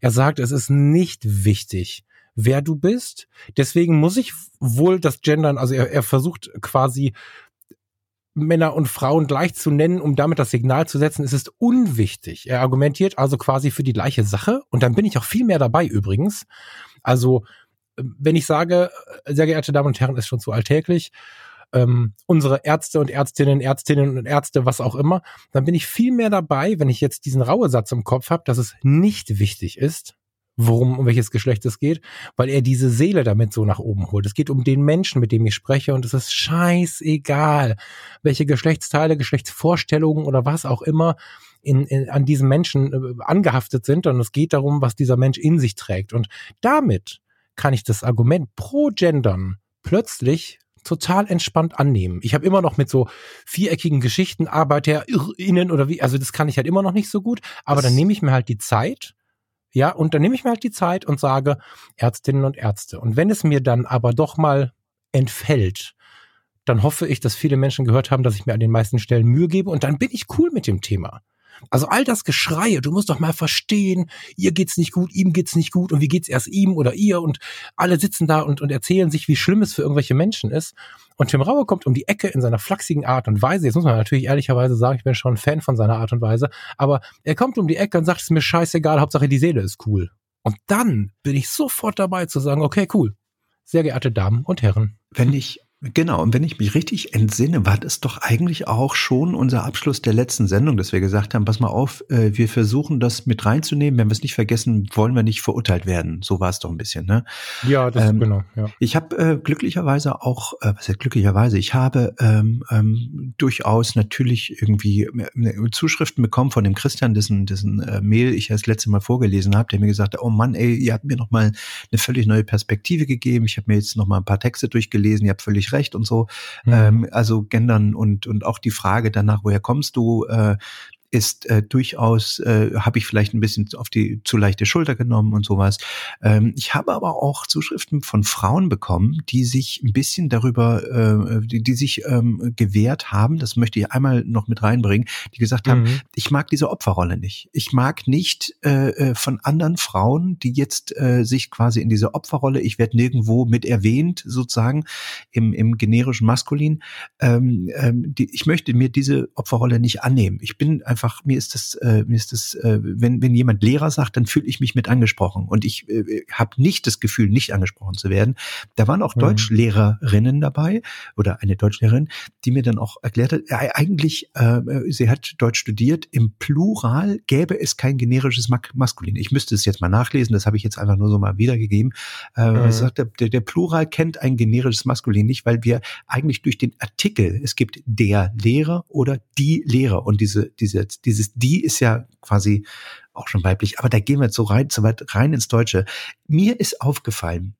Er sagt, es ist nicht wichtig, wer du bist. Deswegen muss ich wohl das Gendern, also er, er versucht quasi Männer und Frauen gleich zu nennen, um damit das Signal zu setzen, es ist unwichtig. Er argumentiert also quasi für die gleiche Sache und dann bin ich auch viel mehr dabei übrigens. Also wenn ich sage, sehr geehrte Damen und Herren, ist schon zu alltäglich, ähm, unsere Ärzte und Ärztinnen, Ärztinnen und Ärzte, was auch immer, dann bin ich viel mehr dabei, wenn ich jetzt diesen raue Satz im Kopf habe, dass es nicht wichtig ist, worum, um welches Geschlecht es geht, weil er diese Seele damit so nach oben holt. Es geht um den Menschen, mit dem ich spreche und es ist scheißegal, welche Geschlechtsteile, Geschlechtsvorstellungen oder was auch immer in, in, an diesem Menschen äh, angehaftet sind und es geht darum, was dieser Mensch in sich trägt. Und damit kann ich das Argument pro Gendern plötzlich total entspannt annehmen. Ich habe immer noch mit so viereckigen Geschichten ArbeiterInnen oder wie, also das kann ich halt immer noch nicht so gut, aber das dann nehme ich mir halt die Zeit ja, und dann nehme ich mir halt die Zeit und sage Ärztinnen und Ärzte. Und wenn es mir dann aber doch mal entfällt, dann hoffe ich, dass viele Menschen gehört haben, dass ich mir an den meisten Stellen Mühe gebe und dann bin ich cool mit dem Thema. Also all das Geschreie, du musst doch mal verstehen, ihr geht's nicht gut, ihm geht's nicht gut und wie geht's erst ihm oder ihr und alle sitzen da und, und erzählen sich, wie schlimm es für irgendwelche Menschen ist. Und Tim Raue kommt um die Ecke in seiner flachsigen Art und Weise. Jetzt muss man natürlich ehrlicherweise sagen, ich bin schon ein Fan von seiner Art und Weise, aber er kommt um die Ecke und sagt, es ist mir scheißegal, Hauptsache die Seele ist cool. Und dann bin ich sofort dabei zu sagen, okay, cool. Sehr geehrte Damen und Herren. Wenn ich Genau, und wenn ich mich richtig entsinne, war das doch eigentlich auch schon unser Abschluss der letzten Sendung, dass wir gesagt haben, pass mal auf, äh, wir versuchen das mit reinzunehmen, wenn wir es nicht vergessen, wollen wir nicht verurteilt werden. So war es doch ein bisschen, ne? Ja, das ähm, genau. Ja. Ich habe äh, glücklicherweise auch, äh, was heißt glücklicherweise, ich habe ähm, ähm, durchaus natürlich irgendwie äh, Zuschriften bekommen von dem Christian, dessen, dessen äh, Mail ich das letzte Mal vorgelesen habe, der mir gesagt hat, oh Mann, ey, ihr habt mir noch mal eine völlig neue Perspektive gegeben. Ich habe mir jetzt noch mal ein paar Texte durchgelesen, ihr habt völlig recht und so. Mhm. Ähm, also gendern und, und auch die Frage danach, woher kommst du, äh, ist äh, durchaus, äh, habe ich vielleicht ein bisschen auf die zu leichte Schulter genommen und sowas. Ähm, ich habe aber auch Zuschriften von Frauen bekommen, die sich ein bisschen darüber, äh, die, die sich ähm, gewehrt haben, das möchte ich einmal noch mit reinbringen, die gesagt haben, mhm. ich mag diese Opferrolle nicht. Ich mag nicht äh, äh, von anderen Frauen, die jetzt äh, sich quasi in diese Opferrolle, ich werde nirgendwo mit erwähnt, sozusagen im, im generischen Maskulin, ähm, ähm, die, ich möchte mir diese Opferrolle nicht annehmen. Ich bin einfach, mir ist das, äh, mir ist das, äh, wenn, wenn jemand Lehrer sagt, dann fühle ich mich mit angesprochen. Und ich äh, habe nicht das Gefühl, nicht angesprochen zu werden. Da waren auch mhm. Deutschlehrerinnen dabei oder eine Deutschlehrerin, die mir dann auch erklärt hat, äh, eigentlich, äh, sie hat Deutsch studiert, im Plural gäbe es kein generisches Maskulin. Ich müsste es jetzt mal nachlesen, das habe ich jetzt einfach nur so mal wiedergegeben. Äh, mhm. sagt, der, der Plural kennt ein generisches Maskulin nicht, weil wir eigentlich durch den Artikel, es gibt der Lehrer oder die Lehrer und diese, diese dieses die ist ja quasi auch schon weiblich, aber da gehen wir jetzt so rein, so weit rein ins Deutsche. Mir ist aufgefallen,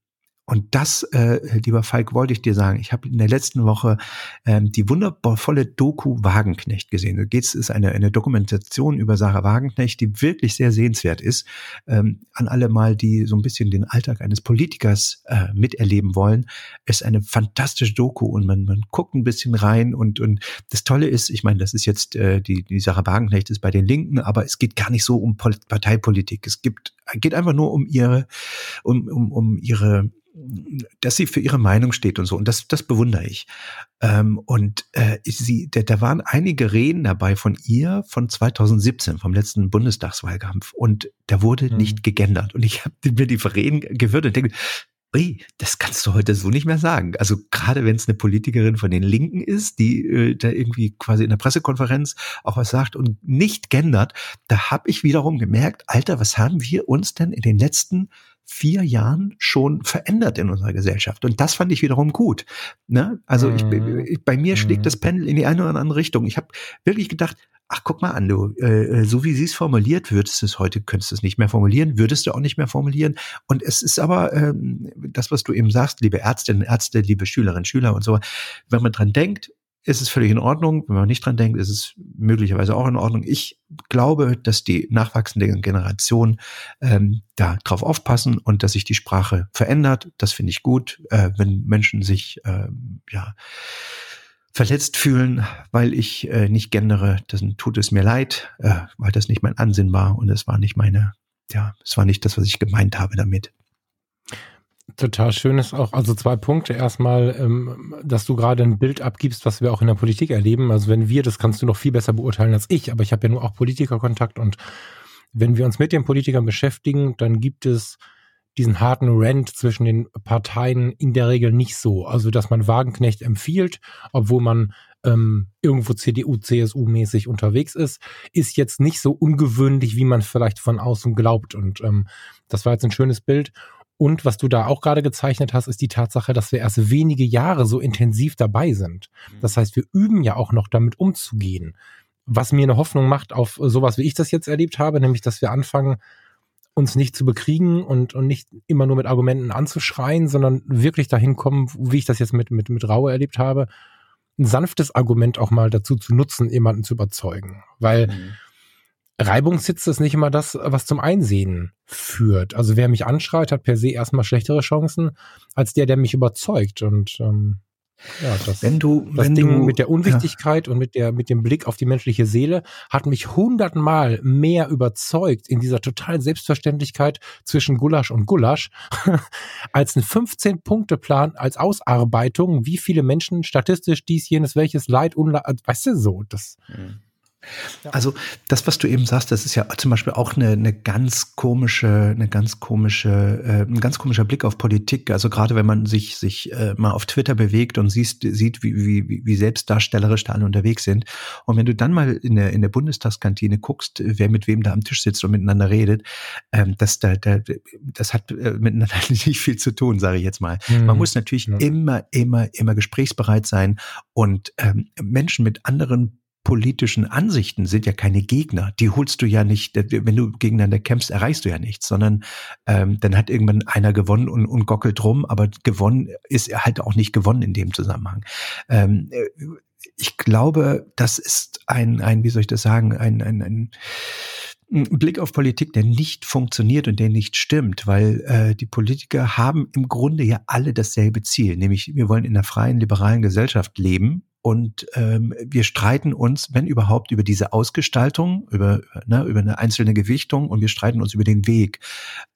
und das, äh, lieber Falk, wollte ich dir sagen. Ich habe in der letzten Woche ähm, die wundervolle Doku Wagenknecht gesehen. Da geht's ist eine, eine Dokumentation über Sarah Wagenknecht, die wirklich sehr sehenswert ist. Ähm, an alle mal, die so ein bisschen den Alltag eines Politikers äh, miterleben wollen, ist eine fantastische Doku und man, man guckt ein bisschen rein und, und das Tolle ist, ich meine, das ist jetzt, äh, die, die Sarah Wagenknecht ist bei den Linken, aber es geht gar nicht so um Parteipolitik. Es gibt, geht einfach nur um ihre, um, um, um ihre dass sie für ihre Meinung steht und so. Und das, das bewundere ich. Ähm, und äh, sie, da, da waren einige Reden dabei von ihr von 2017, vom letzten Bundestagswahlkampf. Und da wurde mhm. nicht gegendert. Und ich habe mir die Reden gehört und denke, Ui, das kannst du heute so nicht mehr sagen. Also gerade wenn es eine Politikerin von den Linken ist, die äh, da irgendwie quasi in der Pressekonferenz auch was sagt und nicht gendert, da habe ich wiederum gemerkt, Alter, was haben wir uns denn in den letzten vier Jahren schon verändert in unserer Gesellschaft. Und das fand ich wiederum gut. Ne? Also ich, mhm. ich, bei mir schlägt mhm. das Pendel in die eine oder andere Richtung. Ich habe wirklich gedacht, ach guck mal an, du, äh, so wie sie es formuliert, würdest du es heute, könntest du es nicht mehr formulieren, würdest du auch nicht mehr formulieren. Und es ist aber ähm, das, was du eben sagst, liebe Ärztinnen, Ärzte, liebe Schülerinnen, Schüler und so, wenn man dran denkt, ist es völlig in Ordnung. Wenn man nicht dran denkt, ist es möglicherweise auch in Ordnung. Ich glaube, dass die nachwachsende Generation ähm, da drauf aufpassen und dass sich die Sprache verändert. Das finde ich gut, äh, wenn Menschen sich ähm, ja verletzt fühlen, weil ich äh, nicht gendere, dann tut es mir leid, äh, weil das nicht mein Ansinn war und es war nicht meine, ja, es war nicht das, was ich gemeint habe damit. Total schön ist auch, also zwei Punkte. Erstmal, ähm, dass du gerade ein Bild abgibst, was wir auch in der Politik erleben. Also wenn wir, das kannst du noch viel besser beurteilen als ich, aber ich habe ja nur auch Politikerkontakt und wenn wir uns mit den Politikern beschäftigen, dann gibt es diesen harten Rant zwischen den Parteien in der Regel nicht so. Also, dass man Wagenknecht empfiehlt, obwohl man ähm, irgendwo CDU, CSU-mäßig unterwegs ist, ist jetzt nicht so ungewöhnlich, wie man vielleicht von außen glaubt. Und ähm, das war jetzt ein schönes Bild. Und was du da auch gerade gezeichnet hast, ist die Tatsache, dass wir erst wenige Jahre so intensiv dabei sind. Mhm. Das heißt, wir üben ja auch noch damit umzugehen. Was mir eine Hoffnung macht auf sowas, wie ich das jetzt erlebt habe, nämlich, dass wir anfangen, uns nicht zu bekriegen und, und nicht immer nur mit Argumenten anzuschreien, sondern wirklich dahin kommen, wie ich das jetzt mit, mit, mit Raue erlebt habe, ein sanftes Argument auch mal dazu zu nutzen, jemanden zu überzeugen. Weil mhm. Reibungssitze ist nicht immer das, was zum Einsehen führt. Also wer mich anschreit, hat per se erstmal schlechtere Chancen als der, der mich überzeugt. Und ähm, ja, das, wenn du, das wenn Ding du, mit der Unwichtigkeit ja. und mit der, mit dem Blick auf die menschliche Seele hat mich hundertmal mehr überzeugt in dieser totalen Selbstverständlichkeit zwischen Gulasch und Gulasch als ein 15-Punkte-Plan als Ausarbeitung, wie viele Menschen statistisch dies, jenes, welches Leid, Unleid, weißt du so, das, mhm. Also das, was du eben sagst, das ist ja zum Beispiel auch eine, eine ganz komische, eine ganz komische, äh, ein ganz komischer Blick auf Politik. Also gerade wenn man sich sich äh, mal auf Twitter bewegt und siehst, sieht, wie, wie, wie selbstdarstellerisch da alle unterwegs sind. Und wenn du dann mal in der in der Bundestagskantine guckst, wer mit wem da am Tisch sitzt und miteinander redet, ähm, das da, da das hat äh, miteinander nicht viel zu tun, sage ich jetzt mal. Mhm. Man muss natürlich ja. immer, immer, immer gesprächsbereit sein und ähm, Menschen mit anderen politischen Ansichten sind ja keine Gegner. Die holst du ja nicht, wenn du gegeneinander kämpfst, erreichst du ja nichts, sondern ähm, dann hat irgendwann einer gewonnen und, und gockelt rum, aber gewonnen ist halt auch nicht gewonnen in dem Zusammenhang. Ähm, äh, ich glaube, das ist ein, ein, wie soll ich das sagen, ein, ein, ein Blick auf Politik, der nicht funktioniert und der nicht stimmt, weil äh, die Politiker haben im Grunde ja alle dasselbe Ziel, nämlich wir wollen in einer freien, liberalen Gesellschaft leben und ähm, wir streiten uns, wenn überhaupt, über diese Ausgestaltung, über, ne, über eine einzelne Gewichtung und wir streiten uns über den Weg.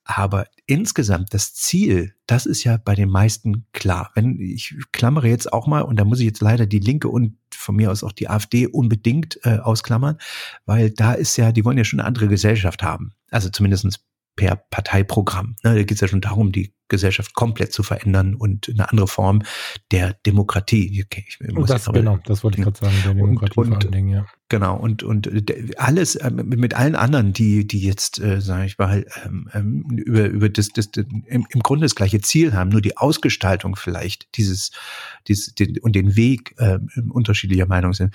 Aber insgesamt das Ziel, das ist ja bei den meisten klar. Wenn ich klammere jetzt auch mal, und da muss ich jetzt leider die Linke und von mir aus auch die AfD unbedingt äh, ausklammern, weil da ist ja, die wollen ja schon eine andere Gesellschaft haben. Also zumindestens per Parteiprogramm. Ne, da geht es ja schon darum, die Gesellschaft komplett zu verändern und eine andere Form der Demokratie. Okay, das, aber, genau, das wollte ich gerade sagen, der Demokratie und, und, Dingen, ja. Genau, und, und alles äh, mit allen anderen, die, die jetzt, äh, sage ich mal, ähm, ähm, über, über das, das, das im, im Grunde das gleiche Ziel haben, nur die Ausgestaltung vielleicht dieses, dieses den, und den Weg äh, unterschiedlicher Meinung sind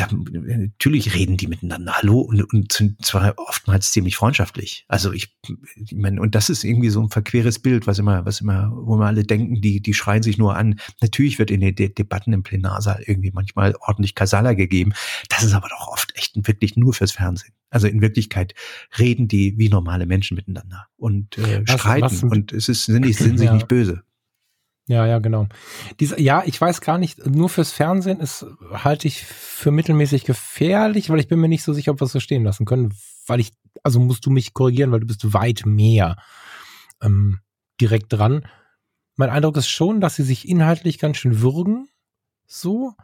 da, natürlich reden die miteinander Hallo und, und zwar oftmals ziemlich freundschaftlich. Also ich, ich meine, und das ist irgendwie so ein verqueres Bild, was immer, was immer, wo wir alle denken, die, die schreien sich nur an. Natürlich wird in den De Debatten im Plenarsaal irgendwie manchmal ordentlich Kasala gegeben. Das ist aber doch oft echt wirklich nur fürs Fernsehen. Also in Wirklichkeit reden die wie normale Menschen miteinander und äh, was, streiten was, und es ist, sind, nicht, sind sich ja. nicht böse. Ja, ja, genau. Diese, ja, ich weiß gar nicht, nur fürs Fernsehen ist, halte ich für mittelmäßig gefährlich, weil ich bin mir nicht so sicher, ob wir es so stehen lassen können, weil ich, also musst du mich korrigieren, weil du bist weit mehr ähm, direkt dran. Mein Eindruck ist schon, dass sie sich inhaltlich ganz schön würgen, so,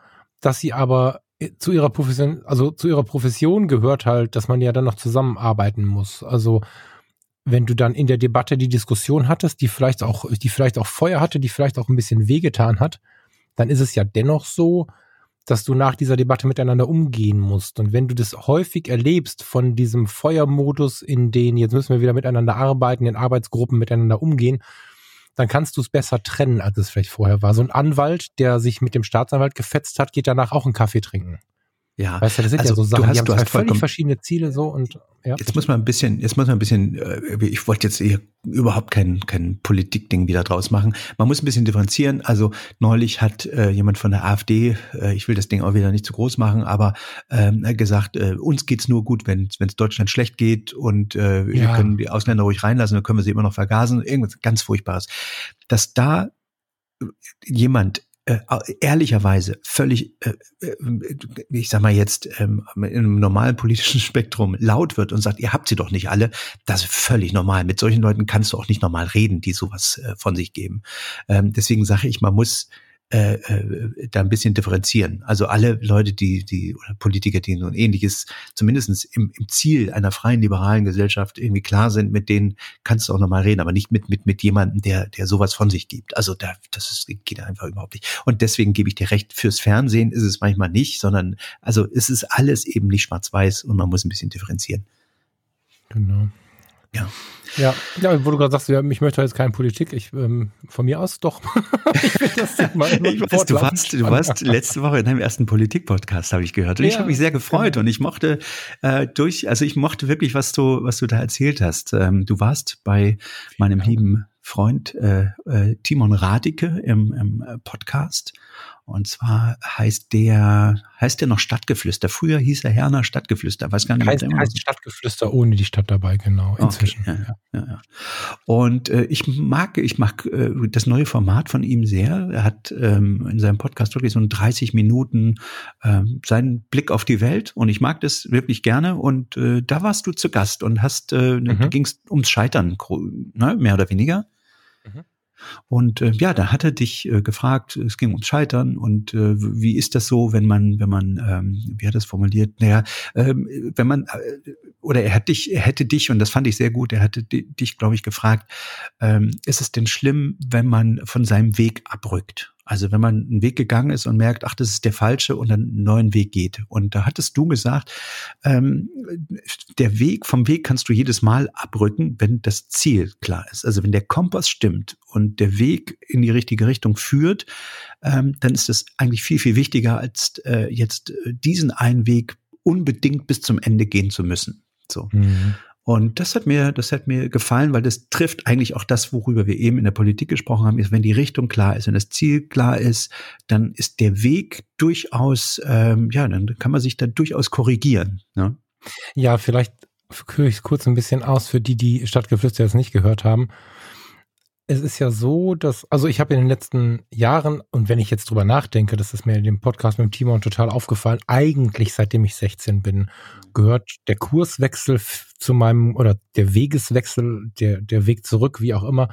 dass sie aber äh, zu ihrer Profession, also zu ihrer Profession gehört halt, dass man ja dann noch zusammenarbeiten muss. Also wenn du dann in der Debatte die Diskussion hattest, die vielleicht auch, die vielleicht auch Feuer hatte, die vielleicht auch ein bisschen wehgetan hat, dann ist es ja dennoch so, dass du nach dieser Debatte miteinander umgehen musst. Und wenn du das häufig erlebst von diesem Feuermodus, in den jetzt müssen wir wieder miteinander arbeiten, in Arbeitsgruppen miteinander umgehen, dann kannst du es besser trennen, als es vielleicht vorher war. So ein Anwalt, der sich mit dem Staatsanwalt gefetzt hat, geht danach auch einen Kaffee trinken. Ja, Weißt du, das sind also ja so du Sachen, hast- die du hast völlig verschiedene Ziele so und ja. Jetzt muss man ein bisschen, jetzt muss man ein bisschen, äh, ich wollte jetzt hier überhaupt kein, kein Politikding wieder draus machen. Man muss ein bisschen differenzieren. Also neulich hat äh, jemand von der AfD, äh, ich will das Ding auch wieder nicht zu groß machen, aber ähm, gesagt, äh, uns geht's nur gut, wenn es Deutschland schlecht geht und äh, wir Ja. können die Ausländer ruhig reinlassen, dann können wir sie immer noch vergasen. Irgendwas ganz Furchtbares. Dass da äh, jemand äh, ehrlicherweise völlig, äh, äh, ich sag mal jetzt, ähm, einem normalen politischen Spektrum laut wird und sagt, ihr habt sie doch nicht alle, das ist völlig normal. Mit solchen Leuten kannst du auch nicht normal reden, die sowas äh, von sich geben. Ähm, deswegen sage ich, man muss äh, äh, da ein bisschen differenzieren. Also alle Leute, die, die oder Politiker, die so ein ähnliches, zumindestens im, im Ziel einer freien liberalen Gesellschaft irgendwie klar sind, mit denen kannst du auch nochmal reden, aber nicht mit, mit, mit jemandem, der, der sowas von sich gibt. Also da, das ist, geht einfach überhaupt nicht. Und deswegen gebe ich dir recht, fürs Fernsehen ist es manchmal nicht, sondern also es ist alles eben nicht schwarz-weiß und man muss ein bisschen differenzieren. Genau. Ja. Ja, ja, wo du gerade sagst, ja, ich möchte jetzt keine Politik. Ich ähm, von mir aus doch. ich will das mal Ich weiß, du warst, du warst letzte Woche in deinem ersten Politik-Podcast, habe ich gehört. Und ich Ja, habe mich sehr gefreut genau. und ich mochte äh, durch, also ich mochte wirklich, was du, was du da erzählt hast. Ähm, du warst bei meinem Dank. lieben Freund äh, äh, Timon Radike im, im äh, Podcast. Und zwar heißt der, heißt der noch Stadtgeflüster. Früher hieß er Herner Stadtgeflüster. Weiß gar nicht, heißt, heißt Stadtgeflüster ohne die Stadt dabei, genau. Inzwischen. Okay, ja, ja, ja. Und äh, ich mag, ich mag äh, das neue Format von ihm sehr. Er hat ähm, in seinem Podcast wirklich so ein 30 Minuten ähm, seinen Blick auf die Welt und ich mag das wirklich gerne. Und äh, da warst du zu Gast und hast, äh, Mhm. da ging es ums Scheitern, ne, mehr oder weniger. Mhm. Und äh, ja, da hat er dich äh, gefragt, es ging ums Scheitern und äh, wie ist das so, wenn man, wenn man, ähm, wie hat er es formuliert? Naja, ähm, wenn man äh, oder er hat dich, er hätte dich und das fand ich sehr gut. Er hatte di- dich, glaube ich, gefragt: ähm, Ist es denn schlimm, wenn man von seinem Weg abrückt? Also wenn man einen Weg gegangen ist und merkt, ach, das ist der falsche und dann einen neuen Weg geht. Und da hattest du gesagt, ähm, der Weg, vom Weg kannst du jedes Mal abrücken, wenn das Ziel klar ist. Also wenn der Kompass stimmt und der Weg in die richtige Richtung führt, ähm, dann ist das eigentlich viel, viel wichtiger, als äh, jetzt äh, diesen einen Weg unbedingt bis zum Ende gehen zu müssen. So. Mhm. Und das hat mir, das hat mir gefallen, weil das trifft eigentlich auch das, worüber wir eben in der Politik gesprochen haben, ist, wenn die Richtung klar ist, wenn das Ziel klar ist, dann ist der Weg durchaus, ähm, ja, dann kann man sich da durchaus korrigieren. Ne? Ja, vielleicht führe ich es kurz ein bisschen aus für die, die Stadtgeflüster jetzt nicht gehört haben. Es ist ja so, dass, also ich habe in den letzten Jahren, und wenn ich jetzt drüber nachdenke, das ist mir in dem Podcast mit dem Timon total aufgefallen, eigentlich seitdem ich 16 bin, gehört der Kurswechsel zu meinem, oder der Wegeswechsel, der, der Weg zurück, wie auch immer,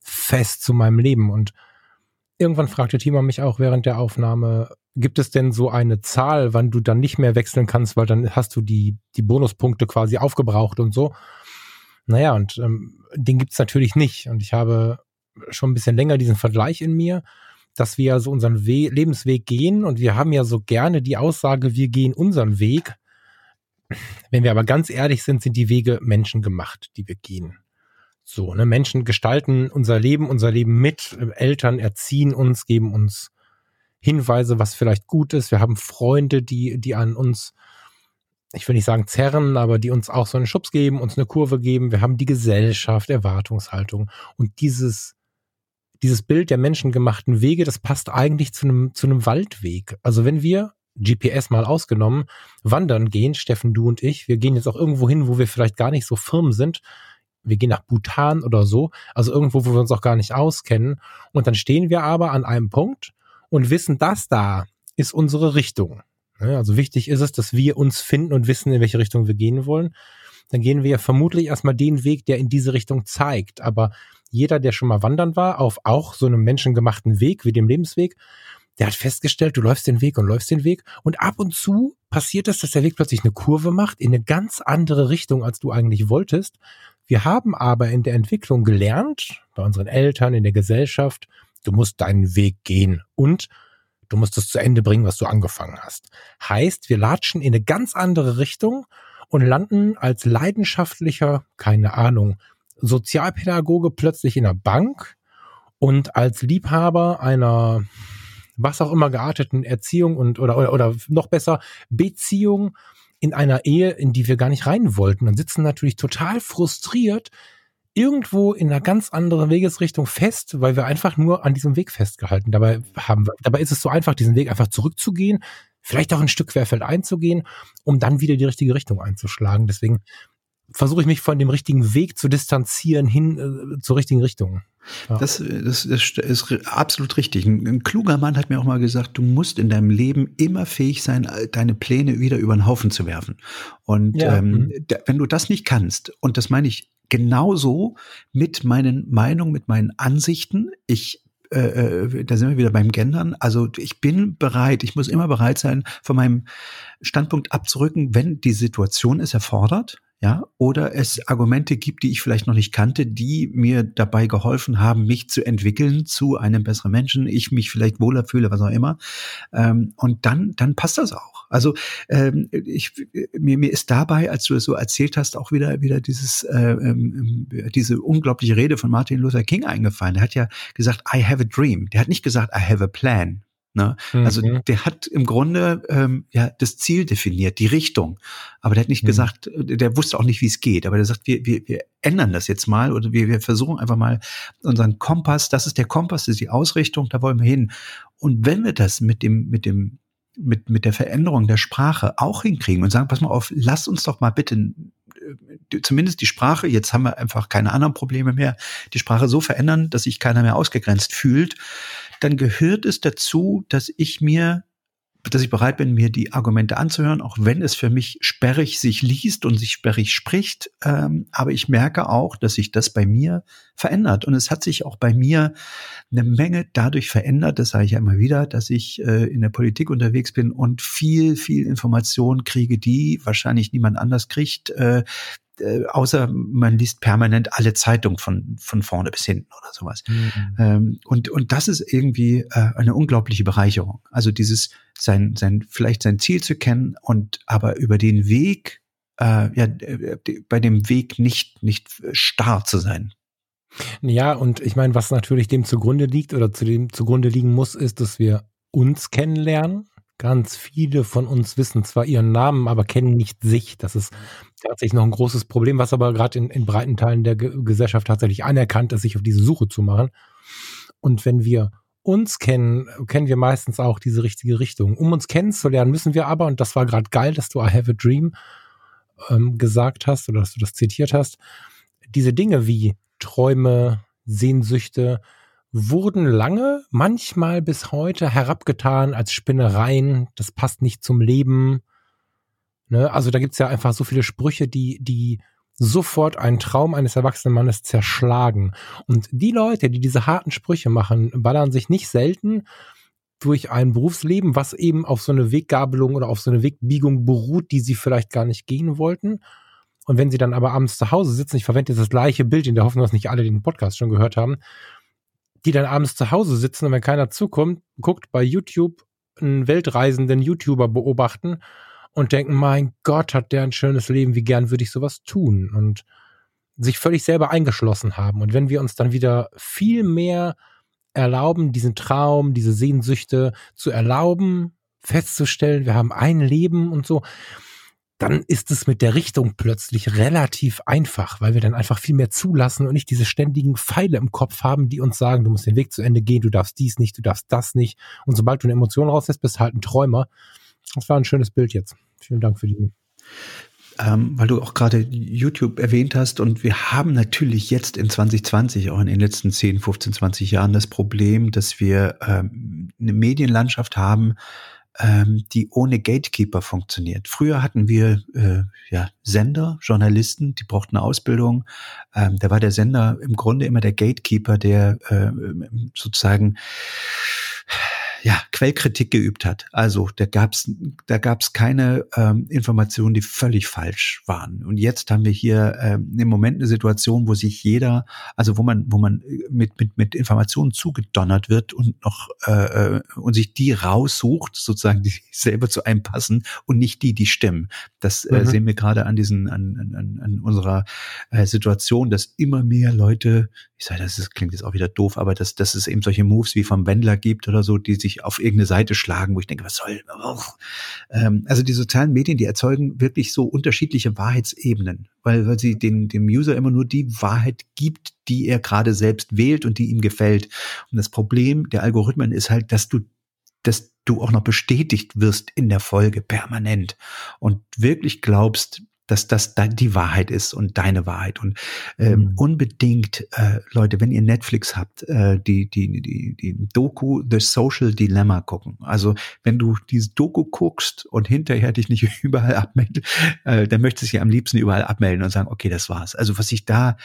fest zu meinem Leben. Und irgendwann fragte Timon mich auch während der Aufnahme, gibt es denn so eine Zahl, wann du dann nicht mehr wechseln kannst, weil dann hast du die, die Bonuspunkte quasi aufgebraucht und so. Naja, und ähm, den gibt's natürlich nicht. Und ich habe schon ein bisschen länger diesen Vergleich in mir, dass wir so unseren We Lebensweg gehen und wir haben ja so gerne die Aussage, wir gehen unseren Weg. Wenn wir aber ganz ehrlich sind, sind die Wege menschengemacht, die wir gehen. So, ne, Menschen gestalten unser Leben, unser Leben mit, Eltern erziehen uns, geben uns Hinweise, was vielleicht gut ist. Wir haben Freunde, die, die an uns, ich will nicht sagen zerren, aber die uns auch so einen Schubs geben, uns eine Kurve geben. Wir haben die Gesellschaft, Erwartungshaltung und dieses, dieses Bild der menschengemachten Wege, das passt eigentlich zu einem, zu einem Waldweg. Also wenn wir GPS mal ausgenommen, wandern gehen, Steffen, du und ich, wir gehen jetzt auch irgendwo hin, wo wir vielleicht gar nicht so firm sind. Wir gehen nach Bhutan oder so, also irgendwo, wo wir uns auch gar nicht auskennen. Und dann stehen wir aber an einem Punkt und wissen, das da ist unsere Richtung. Ne, Also wichtig ist es, dass wir uns finden und wissen, in welche Richtung wir gehen wollen. Dann gehen wir ja vermutlich erstmal den Weg, der in diese Richtung zeigt. Aber jeder, der schon mal wandern war, auf auch so einem menschengemachten Weg wie dem Lebensweg, der hat festgestellt, du läufst den Weg und läufst den Weg. Und ab und zu passiert es, dass der Weg plötzlich eine Kurve macht in eine ganz andere Richtung, als du eigentlich wolltest. Wir haben aber in der Entwicklung gelernt, bei unseren Eltern, in der Gesellschaft, du musst deinen Weg gehen und du musst es zu Ende bringen, was du angefangen hast. Heißt, wir latschen in eine ganz andere Richtung und landen als leidenschaftlicher, keine Ahnung, Sozialpädagoge plötzlich in einer Bank und als Liebhaber einer was auch immer gearteten Erziehung und oder, oder, oder noch besser Beziehung in einer Ehe, in die wir gar nicht rein wollten und sitzen natürlich total frustriert irgendwo in einer ganz anderen Wegesrichtung fest, weil wir einfach nur an diesem Weg festgehalten. Dabei haben dabei ist es so einfach, diesen Weg einfach zurückzugehen, vielleicht auch ein Stück querfeld einzugehen, um dann wieder die richtige Richtung einzuschlagen. Deswegen versuche ich mich von dem richtigen Weg zu distanzieren hin äh, zur richtigen Richtung. Ja. Das, das, das, ist absolut richtig. Ein, ein, kluger Mann hat mir auch mal gesagt, du musst in deinem Leben immer fähig sein, deine Pläne wieder über den Haufen zu werfen. Und ja. ähm, mhm. wenn du das nicht kannst, und das meine ich genauso mit meinen Meinungen, mit meinen Ansichten, ich äh, äh, da sind wir wieder beim Gendern. Also ich bin bereit, ich muss immer bereit sein, von meinem Standpunkt abzurücken, wenn die Situation es erfordert ja, oder es Argumente gibt, die ich vielleicht noch nicht kannte, die mir dabei geholfen haben, mich zu entwickeln zu einem besseren Menschen, ich mich vielleicht wohler fühle, was auch immer. Ähm, und dann, dann passt das auch. Also ähm, ich, mir, mir ist dabei, als du es so erzählt hast, auch wieder wieder dieses äh, ähm, diese unglaubliche Rede von Martin Luther King eingefallen. Der hat ja gesagt, I have a dream. Der hat nicht gesagt, I have a plan. Ne? Also mhm. Der hat im Grunde ähm, ja das Ziel definiert, die Richtung. Aber der hat nicht mhm. gesagt, der wusste auch nicht, wie es geht. Aber der sagt, wir, wir, wir ändern das jetzt mal oder wir, wir versuchen einfach mal unseren Kompass, das ist der Kompass, das ist die Ausrichtung, da wollen wir hin. Und wenn wir das mit dem, mit dem, mit, mit der Veränderung der Sprache auch hinkriegen und sagen, pass mal auf, lass uns doch mal bitte äh, zumindest die Sprache, jetzt haben wir einfach keine anderen Probleme mehr, die Sprache so verändern, dass sich keiner mehr ausgegrenzt fühlt, dann gehört es dazu, dass ich mir dass ich bereit bin, mir die Argumente anzuhören, auch wenn es für mich sperrig sich liest und sich sperrig spricht. Ähm, aber ich merke auch, dass sich das bei mir verändert. Und es hat sich auch bei mir eine Menge dadurch verändert, das sage ich ja immer wieder, dass ich äh, in der Politik unterwegs bin und viel, viel Information kriege, die wahrscheinlich niemand anders kriegt, äh, äh, außer man liest permanent alle Zeitungen von, von vorne bis hinten oder sowas. Mhm. Ähm, und, und das ist irgendwie äh, eine unglaubliche Bereicherung. Also dieses, sein, sein, vielleicht sein Ziel zu kennen und aber über den Weg, äh, ja, äh, bei dem Weg nicht, nicht starr zu sein. Ja, und ich meine, was natürlich dem zugrunde liegt oder zu dem zugrunde liegen muss, ist, dass wir uns kennenlernen Ganz viele von uns wissen zwar ihren Namen, aber kennen nicht sich. Das ist tatsächlich noch ein großes Problem, was aber gerade in, in breiten Teilen der Ge Gesellschaft tatsächlich anerkannt ist, sich auf diese Suche zu machen. Und wenn wir uns kennen, kennen wir meistens auch diese richtige Richtung. Um uns kennenzulernen, müssen wir aber, und das war gerade geil, dass du I have a dream ähm, gesagt hast oder dass du das zitiert hast, diese Dinge wie Träume, Sehnsüchte, wurden lange, manchmal bis heute herabgetan als Spinnereien. Das passt nicht zum Leben. Ne? Also da gibt's ja einfach so viele Sprüche, die, die sofort einen Traum eines erwachsenen Mannes zerschlagen. Und die Leute, die diese harten Sprüche machen, ballern sich nicht selten durch ein Berufsleben, was eben auf so eine Weggabelung oder auf so eine Wegbiegung beruht, die sie vielleicht gar nicht gehen wollten. Und wenn sie dann aber abends zu Hause sitzen, ich verwende jetzt das gleiche Bild in der Hoffnung, dass nicht alle den Podcast schon gehört haben, die dann abends zu Hause sitzen und wenn keiner zukommt, guckt bei YouTube einen weltreisenden YouTuber beobachten und denken, mein Gott, hat der ein schönes Leben, wie gern würde ich sowas tun und sich völlig selber eingeschlossen haben. Und wenn wir uns dann wieder viel mehr erlauben, diesen Traum, diese Sehnsüchte zu erlauben, festzustellen, wir haben ein Leben und so, dann ist es mit der Richtung plötzlich relativ einfach, weil wir dann einfach viel mehr zulassen und nicht diese ständigen Pfeile im Kopf haben, die uns sagen, du musst den Weg zu Ende gehen, du darfst dies nicht, du darfst das nicht. Und sobald du eine Emotion rauslässt, bist du halt ein Träumer. Das war ein schönes Bild jetzt. Vielen Dank für die. Ähm, weil du auch gerade YouTube erwähnt hast und wir haben natürlich jetzt in 2020, auch in den letzten 10, 15, 20 Jahren das Problem, dass wir ähm, eine Medienlandschaft haben, ähm, die ohne Gatekeeper funktioniert. Früher hatten wir äh, ja, Sender, Journalisten, die brauchten eine Ausbildung. Ähm, da war der Sender im Grunde immer der Gatekeeper, der äh, sozusagen ja, Quellkritik geübt hat. Also da gab's da gab's keine ähm, Informationen, die völlig falsch waren. Und jetzt haben wir hier ähm, im Moment eine Situation, wo sich jeder, also wo man wo man mit mit mit Informationen zugedonnert wird und noch äh, äh und sich die raussucht, sozusagen die selber zu einem passen und nicht die, die stimmen. Das äh, mhm. sehen wir gerade an diesen an, an, an unserer äh, Situation, dass immer mehr Leute, ich sage, das ist, klingt jetzt auch wieder doof, aber dass dass es eben solche Moves wie vom Wendler gibt oder so, die sich mich auf irgendeine Seite schlagen, wo ich denke, was soll, oh. ähm, also die sozialen Medien, die erzeugen wirklich so unterschiedliche Wahrheitsebenen, weil, weil sie den, dem User immer nur die Wahrheit gibt, die er gerade selbst wählt und die ihm gefällt. Und das Problem der Algorithmen ist halt, dass du dass du auch noch bestätigt wirst in der Folge permanent und wirklich glaubst, dass das die Wahrheit ist und deine Wahrheit. Und ähm, mhm. unbedingt, äh, Leute, wenn ihr Netflix habt, äh, die, die, die, die Doku The Social Dilemma gucken. Also wenn du diese Doku guckst und hinterher dich nicht überall abmeldest, äh, dann möchtest du dich am liebsten überall abmelden und sagen, okay, das war's. Also was ich da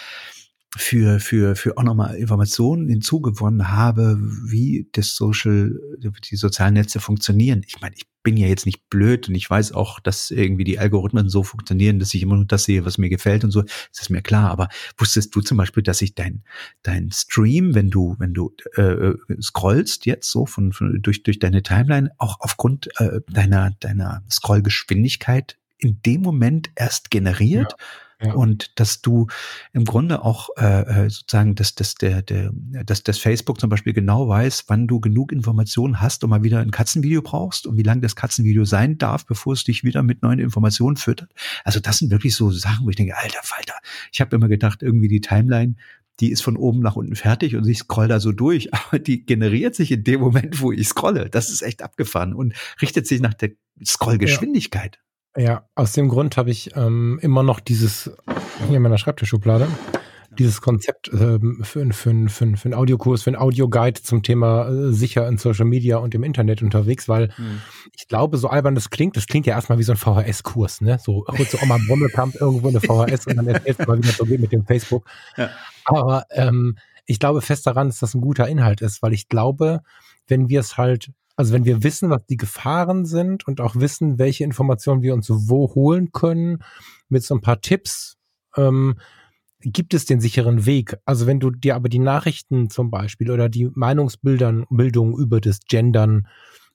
für, für, für auch nochmal Informationen hinzugewonnen habe, wie das Social, die sozialen Netze funktionieren. Ich meine, ich bin ja jetzt nicht blöd und ich weiß auch, dass irgendwie die Algorithmen so funktionieren, dass ich immer nur das sehe, was mir gefällt und so. Das ist mir klar. Aber wusstest du zum Beispiel, dass ich dein, dein Stream, wenn du, wenn du äh, scrollst jetzt so von, von durch, durch deine Timeline, auch aufgrund äh, deiner, deiner Scrollgeschwindigkeit in dem Moment erst generiert? Ja ja. Und dass du im Grunde auch äh, äh, sozusagen, dass, dass, der, der, dass das Facebook zum Beispiel genau weiß, wann du genug Informationen hast und mal wieder ein Katzenvideo brauchst und wie lang das Katzenvideo sein darf, bevor es dich wieder mit neuen Informationen füttert. Also das sind wirklich so Sachen, wo ich denke, alter Falter, ich habe immer gedacht, irgendwie die Timeline, die ist von oben nach unten fertig und ich scroll da so durch, aber die generiert sich in dem Moment, wo ich scrolle. Das ist echt abgefahren und richtet sich nach der Scrollgeschwindigkeit. Ja. Ja, aus dem Grund habe ich ähm, immer noch dieses, hier in meiner Schreibtischschublade, dieses Konzept ähm, für, für, für, für einen Audiokurs, für einen Audioguide zum Thema äh, sicher in Social Media und im Internet unterwegs, weil hm. ich glaube, so albern das klingt, das klingt ja erstmal wie so ein VHS-Kurs, ne? So holst du Oma Brommelkamp irgendwo eine VHS und dann erzählst du mal, wie das so geht mit dem Facebook. Ja. Aber ähm, ich glaube fest daran, dass das ein guter Inhalt ist, weil ich glaube, wenn wir es halt also wenn wir wissen, was die Gefahren sind und auch wissen, welche Informationen wir uns wo holen können, mit so ein paar Tipps, ähm, gibt es den sicheren Weg. Also wenn du dir aber die Nachrichten zum Beispiel oder die Meinungsbildung Bildung über das Gendern,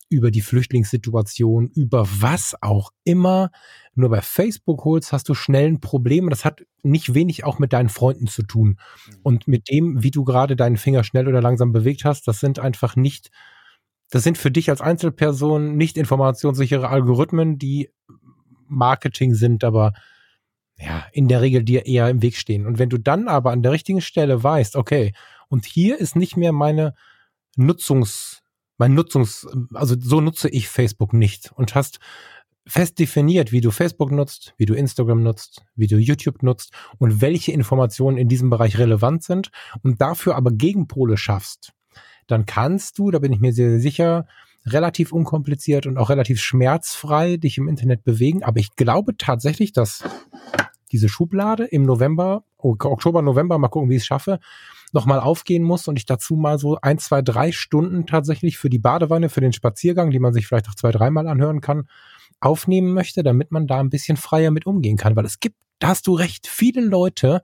über die Flüchtlingssituation, über was auch immer, nur bei Facebook holst, hast du schnell ein Problem. Das hat nicht wenig auch mit deinen Freunden zu tun. Mhm. Und mit dem, wie du gerade deinen Finger schnell oder langsam bewegt hast, das sind einfach nicht das sind für dich als Einzelperson nicht informationssichere Algorithmen, die Marketing sind, aber ja, in der Regel dir eher im Weg stehen. Und wenn du dann aber an der richtigen Stelle weißt, okay, und hier ist nicht mehr meine Nutzungs, mein Nutzungs, also so nutze ich Facebook nicht und hast fest definiert, wie du Facebook nutzt, wie du Instagram nutzt, wie du YouTube nutzt und welche Informationen in diesem Bereich relevant sind und dafür aber Gegenpole schaffst, dann kannst du, da bin ich mir sehr, sehr sicher, relativ unkompliziert und auch relativ schmerzfrei dich im Internet bewegen. Aber ich glaube tatsächlich, dass diese Schublade im November, Oktober, November, mal gucken, wie ich es schaffe, nochmal aufgehen muss und ich dazu mal so ein, zwei, drei Stunden tatsächlich für die Badewanne, für den Spaziergang, die man sich vielleicht auch zwei, dreimal anhören kann, aufnehmen möchte, damit man da ein bisschen freier mit umgehen kann. Weil es gibt, da hast du recht, viele Leute,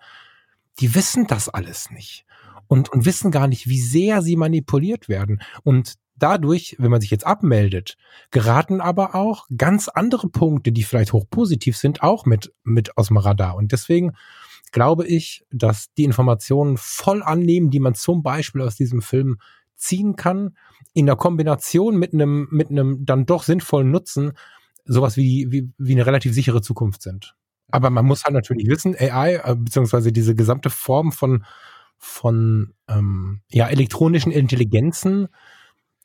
die wissen das alles nicht und, und wissen gar nicht, wie sehr sie manipuliert werden. Und dadurch, wenn man sich jetzt abmeldet, geraten aber auch ganz andere Punkte, die vielleicht hochpositiv sind, auch mit, mit aus dem Radar. Und deswegen glaube ich, dass die Informationen voll annehmen, die man zum Beispiel aus diesem Film ziehen kann, in der Kombination mit einem, mit einem dann doch sinnvollen Nutzen, sowas wie, wie, wie eine relativ sichere Zukunft sind. Aber man muss halt natürlich wissen, AI, äh, beziehungsweise diese gesamte Form von, von ähm, ja, elektronischen Intelligenzen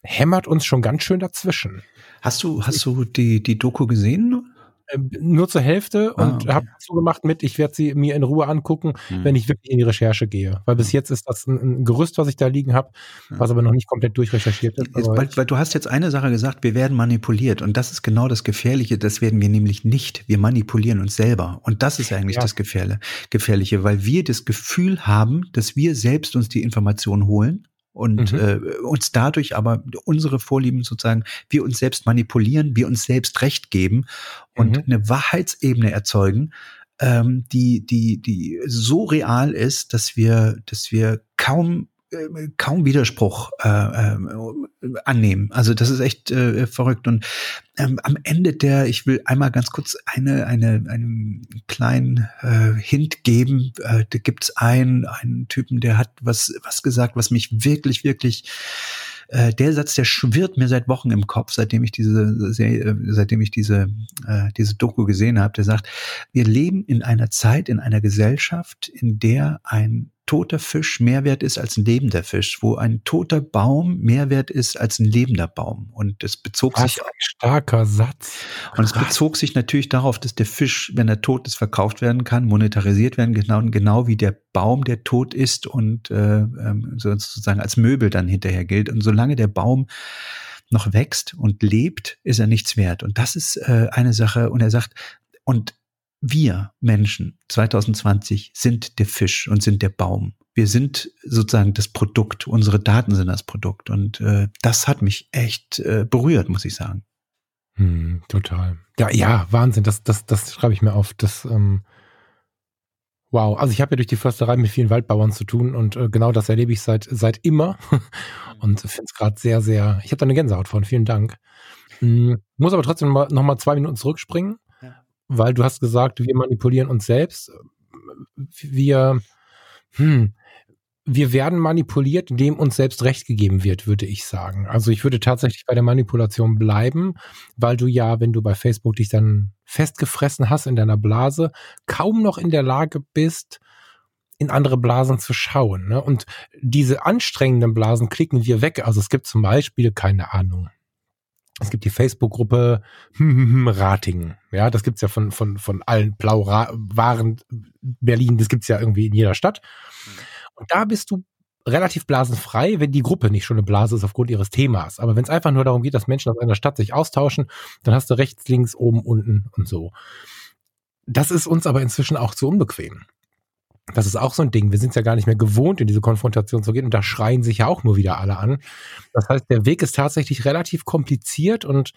hämmert uns schon ganz schön dazwischen. Hast du, hast du die, die Doku gesehen? Ähm, nur zur Hälfte und ah, okay. habe so gemacht mit, ich werde sie mir in Ruhe angucken, hm. wenn ich wirklich in die Recherche gehe. Weil bis jetzt ist das ein, ein Gerüst, was ich da liegen habe, was aber noch nicht komplett durchrecherchiert ist. Jetzt, weil, weil, du hast jetzt eine Sache gesagt, wir werden manipuliert und das ist genau das Gefährliche, das werden wir nämlich nicht. Wir manipulieren uns selber und das ist eigentlich ja. das Gefährliche, weil wir das Gefühl haben, dass wir selbst uns die Informationen holen und mhm. äh, uns dadurch aber unsere Vorlieben sozusagen, wir uns selbst manipulieren, wir uns selbst Recht geben und mhm. eine Wahrheitsebene erzeugen, ähm, die, die, die so real ist, dass wir, dass wir kaum kaum Widerspruch äh, äh, annehmen. Also das ist echt äh, verrückt. Und ähm, am Ende der, ich will einmal ganz kurz eine, eine, einen kleinen äh, Hint geben. Äh, da gibt's einen, einen Typen, der hat was, was gesagt, was mich wirklich, wirklich äh, der Satz, der schwirrt mir seit Wochen im Kopf, seitdem ich diese Serie, seitdem ich diese, äh, diese Doku gesehen habe, der sagt, wir leben in einer Zeit, in einer Gesellschaft, in der ein toter Fisch mehr wert ist als ein lebender Fisch, wo ein toter Baum mehr wert ist als ein lebender Baum. Und es bezog Was sich ein starker Satz. und es bezog sich natürlich darauf, dass der Fisch, wenn er tot ist, verkauft werden kann, monetarisiert werden, genau, genau wie der Baum, der tot ist und äh, ähm, sozusagen als Möbel dann hinterher gilt. Und solange der Baum noch wächst und lebt, ist er nichts wert. Und das ist äh, eine Sache. Und er sagt, und wir Menschen 2020 sind der Fisch und sind der Baum. Wir sind sozusagen das Produkt, unsere Daten sind das Produkt. Und äh, das hat mich echt äh, berührt, muss ich sagen. Hm, total. Ja, ja, Wahnsinn. Das, das, das schreibe ich mir auf. Das, ähm, wow. Also ich habe ja durch die Försterei mit vielen Waldbauern zu tun und äh, genau das erlebe ich seit seit immer und finde es gerade sehr, sehr. Ich habe da eine Gänsehaut von. Vielen Dank. Hm, muss aber trotzdem mal, noch mal zwei Minuten zurückspringen. Weil du hast gesagt, wir manipulieren uns selbst. Wir, hm, wir werden manipuliert, indem uns selbst Recht gegeben wird, würde ich sagen. Also ich würde tatsächlich bei der Manipulation bleiben, weil du ja, wenn du bei Facebook dich dann festgefressen hast in deiner Blase, kaum noch in der Lage bist, in andere Blasen zu schauen. Ne? Und diese anstrengenden Blasen klicken wir weg. Also es gibt zum Beispiel, keine Ahnung, es gibt die Facebook-Gruppe Ratingen. Ja, das gibt's ja von, von, von allen Blau-Waren Berlin, das gibt's ja irgendwie in jeder Stadt. Und da bist du relativ blasenfrei, wenn die Gruppe nicht schon eine Blase ist aufgrund ihres Themas. Aber wenn es einfach nur darum geht, dass Menschen aus einer Stadt sich austauschen, dann hast du rechts, links, oben, unten und so. Das ist uns aber inzwischen auch zu unbequem. Das ist auch so ein Ding. Wir sind ja gar nicht mehr gewohnt, in diese Konfrontation zu gehen. Und da schreien sich ja auch nur wieder alle an. Das heißt, der Weg ist tatsächlich relativ kompliziert und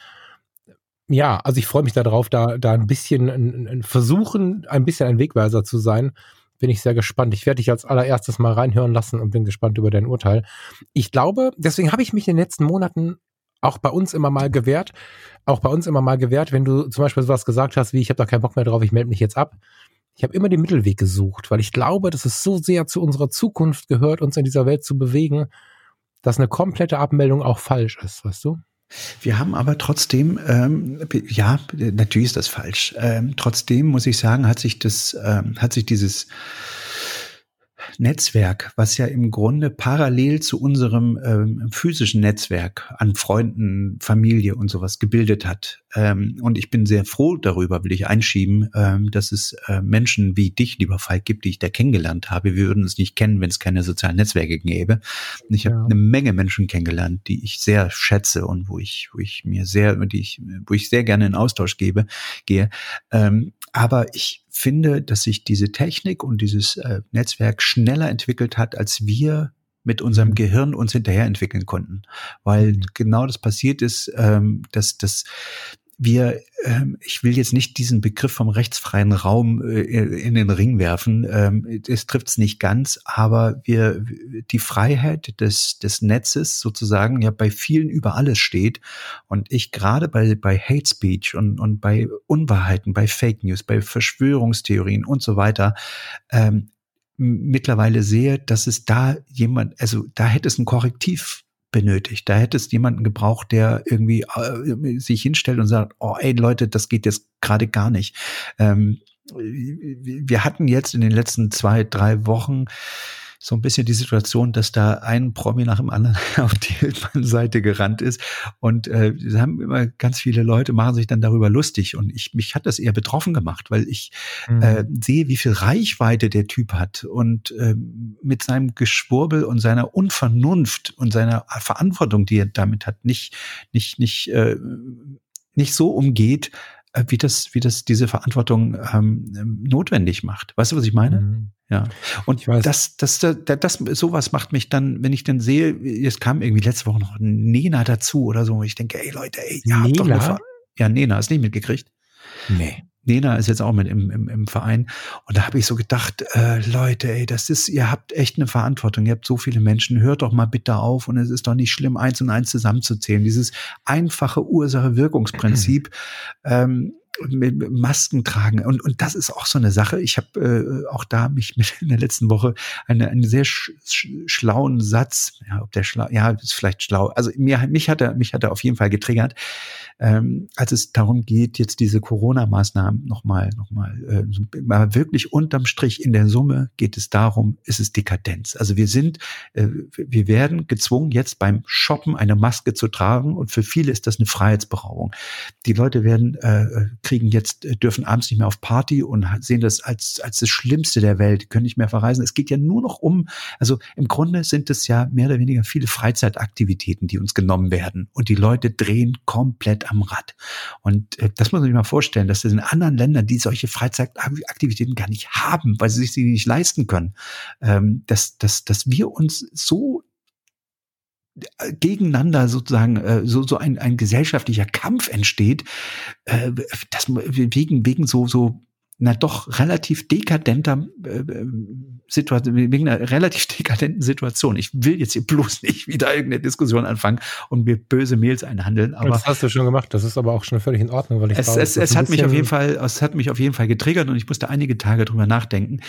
ja, also ich freue mich darauf, da, da ein bisschen ein, ein versuchen, ein bisschen ein Wegweiser zu sein. Bin ich sehr gespannt. Ich werde dich als allererstes mal reinhören lassen und bin gespannt über dein Urteil. Ich glaube, deswegen habe ich mich in den letzten Monaten auch bei uns immer mal gewehrt, auch bei uns immer mal gewehrt, wenn du zum Beispiel sowas gesagt hast, wie ich habe da keinen Bock mehr drauf, ich melde mich jetzt ab. Ich habe immer den Mittelweg gesucht, weil ich glaube, dass es so sehr zu unserer Zukunft gehört, uns in dieser Welt zu bewegen, dass eine komplette Abmeldung auch falsch ist, weißt du? Wir haben aber trotzdem, ähm, ja, natürlich ist das falsch. Ähm, trotzdem muss ich sagen, hat sich das, ähm, hat sich dieses Netzwerk, was ja im Grunde parallel zu unserem ähm, physischen Netzwerk an Freunden, Familie und sowas gebildet hat. Ähm, und ich bin sehr froh darüber, will ich einschieben, ähm, dass es äh, Menschen wie dich, lieber Falk, gibt, die ich da kennengelernt habe. Wir würden es nicht kennen, wenn es keine sozialen Netzwerke gäbe. Und ich habe Ja. eine Menge Menschen kennengelernt, die ich sehr schätze und wo ich, wo ich mir sehr, die ich, wo ich sehr gerne in Austausch gebe, gehe. Ähm, aber ich finde, dass sich diese Technik und dieses äh, Netzwerk schneller entwickelt hat, als wir mit unserem Mhm. Gehirn uns hinterher entwickeln konnten. Weil Mhm. genau das passiert ist, ähm, dass, dass wir, ähm, ich will jetzt nicht diesen Begriff vom rechtsfreien Raum äh, in den Ring werfen, ähm, es trifft es nicht ganz, aber wir, die Freiheit des, des Netzes sozusagen ja bei vielen über alles steht. Und ich gerade bei, bei Hate Speech und, und bei Unwahrheiten, bei Fake News, bei Verschwörungstheorien und so weiter, ähm, mittlerweile sehe, dass es da jemand, also da hätte es ein Korrektiv benötigt. Da hätte es jemanden gebraucht, der irgendwie äh, sich hinstellt und sagt, oh ey Leute, das geht jetzt gerade gar nicht. Ähm, wir hatten jetzt in den letzten zwei, drei Wochen so ein bisschen die Situation, dass da ein Promi nach dem anderen auf die Hildmann-Seite gerannt ist. Und äh, es haben immer ganz viele Leute machen sich dann darüber lustig. Und ich mich hat das eher betroffen gemacht, weil ich Mhm. äh, sehe, wie viel Reichweite der Typ hat. Und ähm, mit seinem Geschwurbel und seiner Unvernunft und seiner Verantwortung, die er damit hat, nicht nicht nicht äh, nicht so umgeht, äh, wie das wie das diese Verantwortung ähm, ähm, notwendig macht. Weißt du, was ich meine? Mhm. Ja. Und das, das, das, das, sowas macht mich dann, wenn ich dann sehe, es kam irgendwie letzte Woche noch Nena dazu oder so, und ich denke, ey Leute, ey, ihr habt doch eine? Ver ja, Nena, hast du nicht mitgekriegt? Nee. Nena ist jetzt auch mit im, im, im Verein. Und da habe ich so gedacht, äh, Leute, ey, das ist, ihr habt echt eine Verantwortung. Ihr habt so viele Menschen. Hört doch mal bitte auf. Und es ist doch nicht schlimm, eins und eins zusammenzuzählen. Dieses einfache Ursache-Wirkungsprinzip. ähm, Masken tragen. Und, und das ist auch so eine Sache. Ich habe äh, auch da mich mit in der letzten Woche eine, einen sehr sch schlauen Satz, ja, ob der schlau, ja, ist vielleicht schlau. Also mir, mich hat er, mich hat er auf jeden Fall getriggert, ähm, als es darum geht, jetzt diese Corona-Maßnahmen nochmal, nochmal, äh, wirklich unterm Strich in der Summe geht es darum, ist es Dekadenz. Also wir sind, äh, wir werden gezwungen, jetzt beim Shoppen eine Maske zu tragen und für viele ist das eine Freiheitsberauung. Die Leute werden äh, kriegen jetzt, äh, dürfen abends nicht mehr auf Party und sehen das als, als das Schlimmste der Welt, können nicht mehr verreisen. Es geht ja nur noch um, also im Grunde sind es ja mehr oder weniger viele Freizeitaktivitäten, die uns genommen werden. Und die Leute drehen komplett am Rad. Und äh, das muss man sich mal vorstellen, dass es in anderen Ländern, die solche Freizeitaktivitäten gar nicht haben, weil sie sich sie nicht leisten können, ähm, dass, dass, dass wir uns so gegeneinander sozusagen äh, so so ein, ein gesellschaftlicher Kampf entsteht, äh, das wegen wegen so so na doch relativ dekadenter äh, Situation, wegen einer relativ dekadenten Situation. Ich will jetzt hier bloß nicht wieder irgendeine Diskussion anfangen und mir böse Mails einhandeln. Aber das hast du schon gemacht. Das ist aber auch schon völlig in Ordnung, weil ich es, glaube, es, es hat mich auf jeden Fall, es hat mich auf jeden Fall getriggert und ich musste einige Tage drüber nachdenken.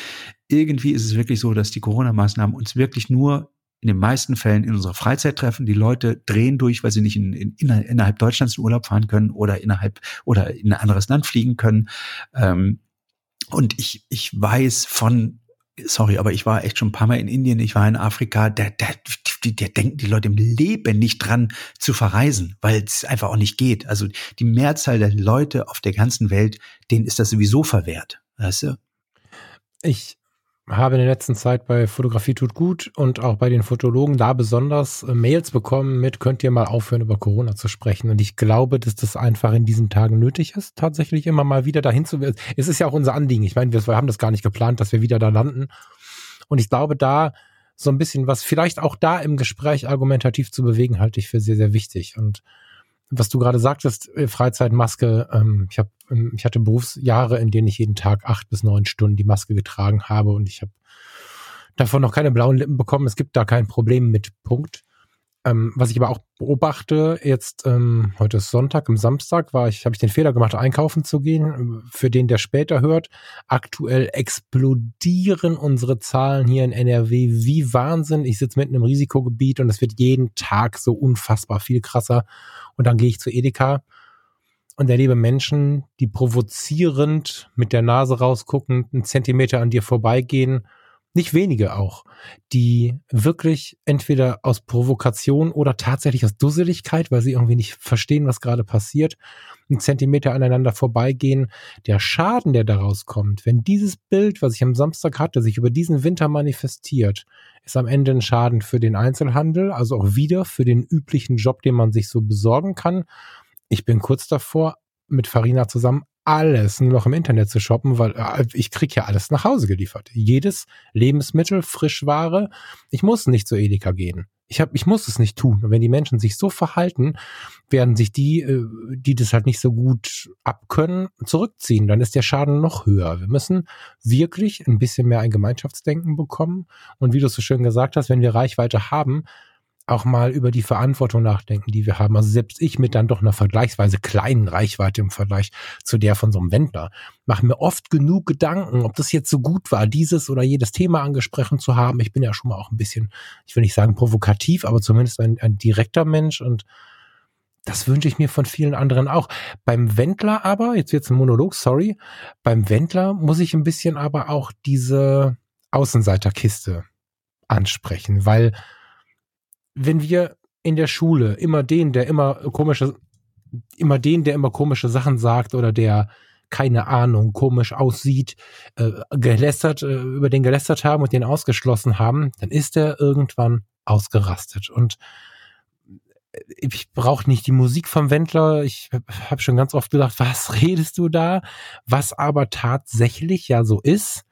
Irgendwie ist es wirklich so, dass die Corona-Maßnahmen uns wirklich nur in den meisten Fällen in unserer Freizeit treffen. Die Leute drehen durch, weil sie nicht in, in, innerhalb Deutschlands in Urlaub fahren können oder innerhalb oder in ein anderes Land fliegen können. Ähm, und ich, ich weiß von, sorry, aber ich war echt schon ein paar Mal in Indien, ich war in Afrika, der, der, die, der denken die Leute im Leben nicht dran zu verreisen, weil es einfach auch nicht geht. Also die Mehrzahl der Leute auf der ganzen Welt, denen ist das sowieso verwehrt. Weißt du? Ich habe in der letzten Zeit bei Fotografie tut gut und auch bei den Fotologen da besonders äh, Mails bekommen mit, könnt ihr mal aufhören, über Corona zu sprechen. Und ich glaube, dass das einfach in diesen Tagen nötig ist, tatsächlich immer mal wieder dahin zu. Es ist ja auch unser Anliegen. Ich meine, wir haben das gar nicht geplant, dass wir wieder da landen. Und ich glaube, da so ein bisschen was vielleicht auch da im Gespräch argumentativ zu bewegen, halte ich für sehr, sehr wichtig. Und was du gerade sagtest, äh, Freizeitmaske, ähm, ich habe, ähm, ich hatte Berufsjahre, in denen ich jeden Tag acht bis neun Stunden die Maske getragen habe und ich habe davon noch keine blauen Lippen bekommen. Es gibt da kein Problem mit Punkt. Ähm, was ich aber auch beobachte, jetzt ähm, heute ist Sonntag, am Samstag war ich, habe ich den Fehler gemacht, einkaufen zu gehen. Für den, der später hört, aktuell explodieren unsere Zahlen hier in NRW wie Wahnsinn. Ich sitze mitten im Risikogebiet und es wird jeden Tag so unfassbar viel krasser. Und dann gehe ich zu Edeka und erlebe Menschen, die provozierend mit der Nase rausguckend einen Zentimeter an dir vorbeigehen nicht wenige auch, die wirklich entweder aus Provokation oder tatsächlich aus Dusseligkeit, weil sie irgendwie nicht verstehen, was gerade passiert, einen Zentimeter aneinander vorbeigehen. Der Schaden, der daraus kommt, wenn dieses Bild, was ich am Samstag hatte, sich über diesen Winter manifestiert, ist am Ende ein Schaden für den Einzelhandel, also auch wieder für den üblichen Job, den man sich so besorgen kann. Ich bin kurz davor, mit Farina zusammen alles nur noch im Internet zu shoppen, weil äh, ich krieg ja alles nach Hause geliefert. Jedes Lebensmittel, Frischware. Ich muss nicht zu Edeka gehen. Ich, hab, ich muss es nicht tun. Und wenn die Menschen sich so verhalten, werden sich die, äh, die das halt nicht so gut abkönnen, zurückziehen. Dann ist der Schaden noch höher. Wir müssen wirklich ein bisschen mehr ein Gemeinschaftsdenken bekommen. Und wie du so schön gesagt hast, wenn wir Reichweite haben, auch mal über die Verantwortung nachdenken, die wir haben. Also selbst ich mit dann doch einer vergleichsweise kleinen Reichweite im Vergleich zu der von so einem Wendler, mache mir oft genug Gedanken, ob das jetzt so gut war, dieses oder jedes Thema angesprochen zu haben. Ich bin ja schon mal auch ein bisschen, ich will nicht sagen provokativ, aber zumindest ein, ein direkter Mensch und das wünsche ich mir von vielen anderen auch. Beim Wendler aber, jetzt wird's ein Monolog, sorry, beim Wendler muss ich ein bisschen aber auch diese Außenseiterkiste ansprechen, weil wenn wir in der Schule immer den, der immer komische, immer den, der immer komische Sachen sagt oder der keine Ahnung, komisch aussieht, äh, gelästert, äh, über den gelästert haben und den ausgeschlossen haben, dann ist er irgendwann ausgerastet. Und äh, ich brauche nicht die Musik vom Wendler. Ich habe schon ganz oft gedacht, was redest du da? Was aber tatsächlich ja so ist,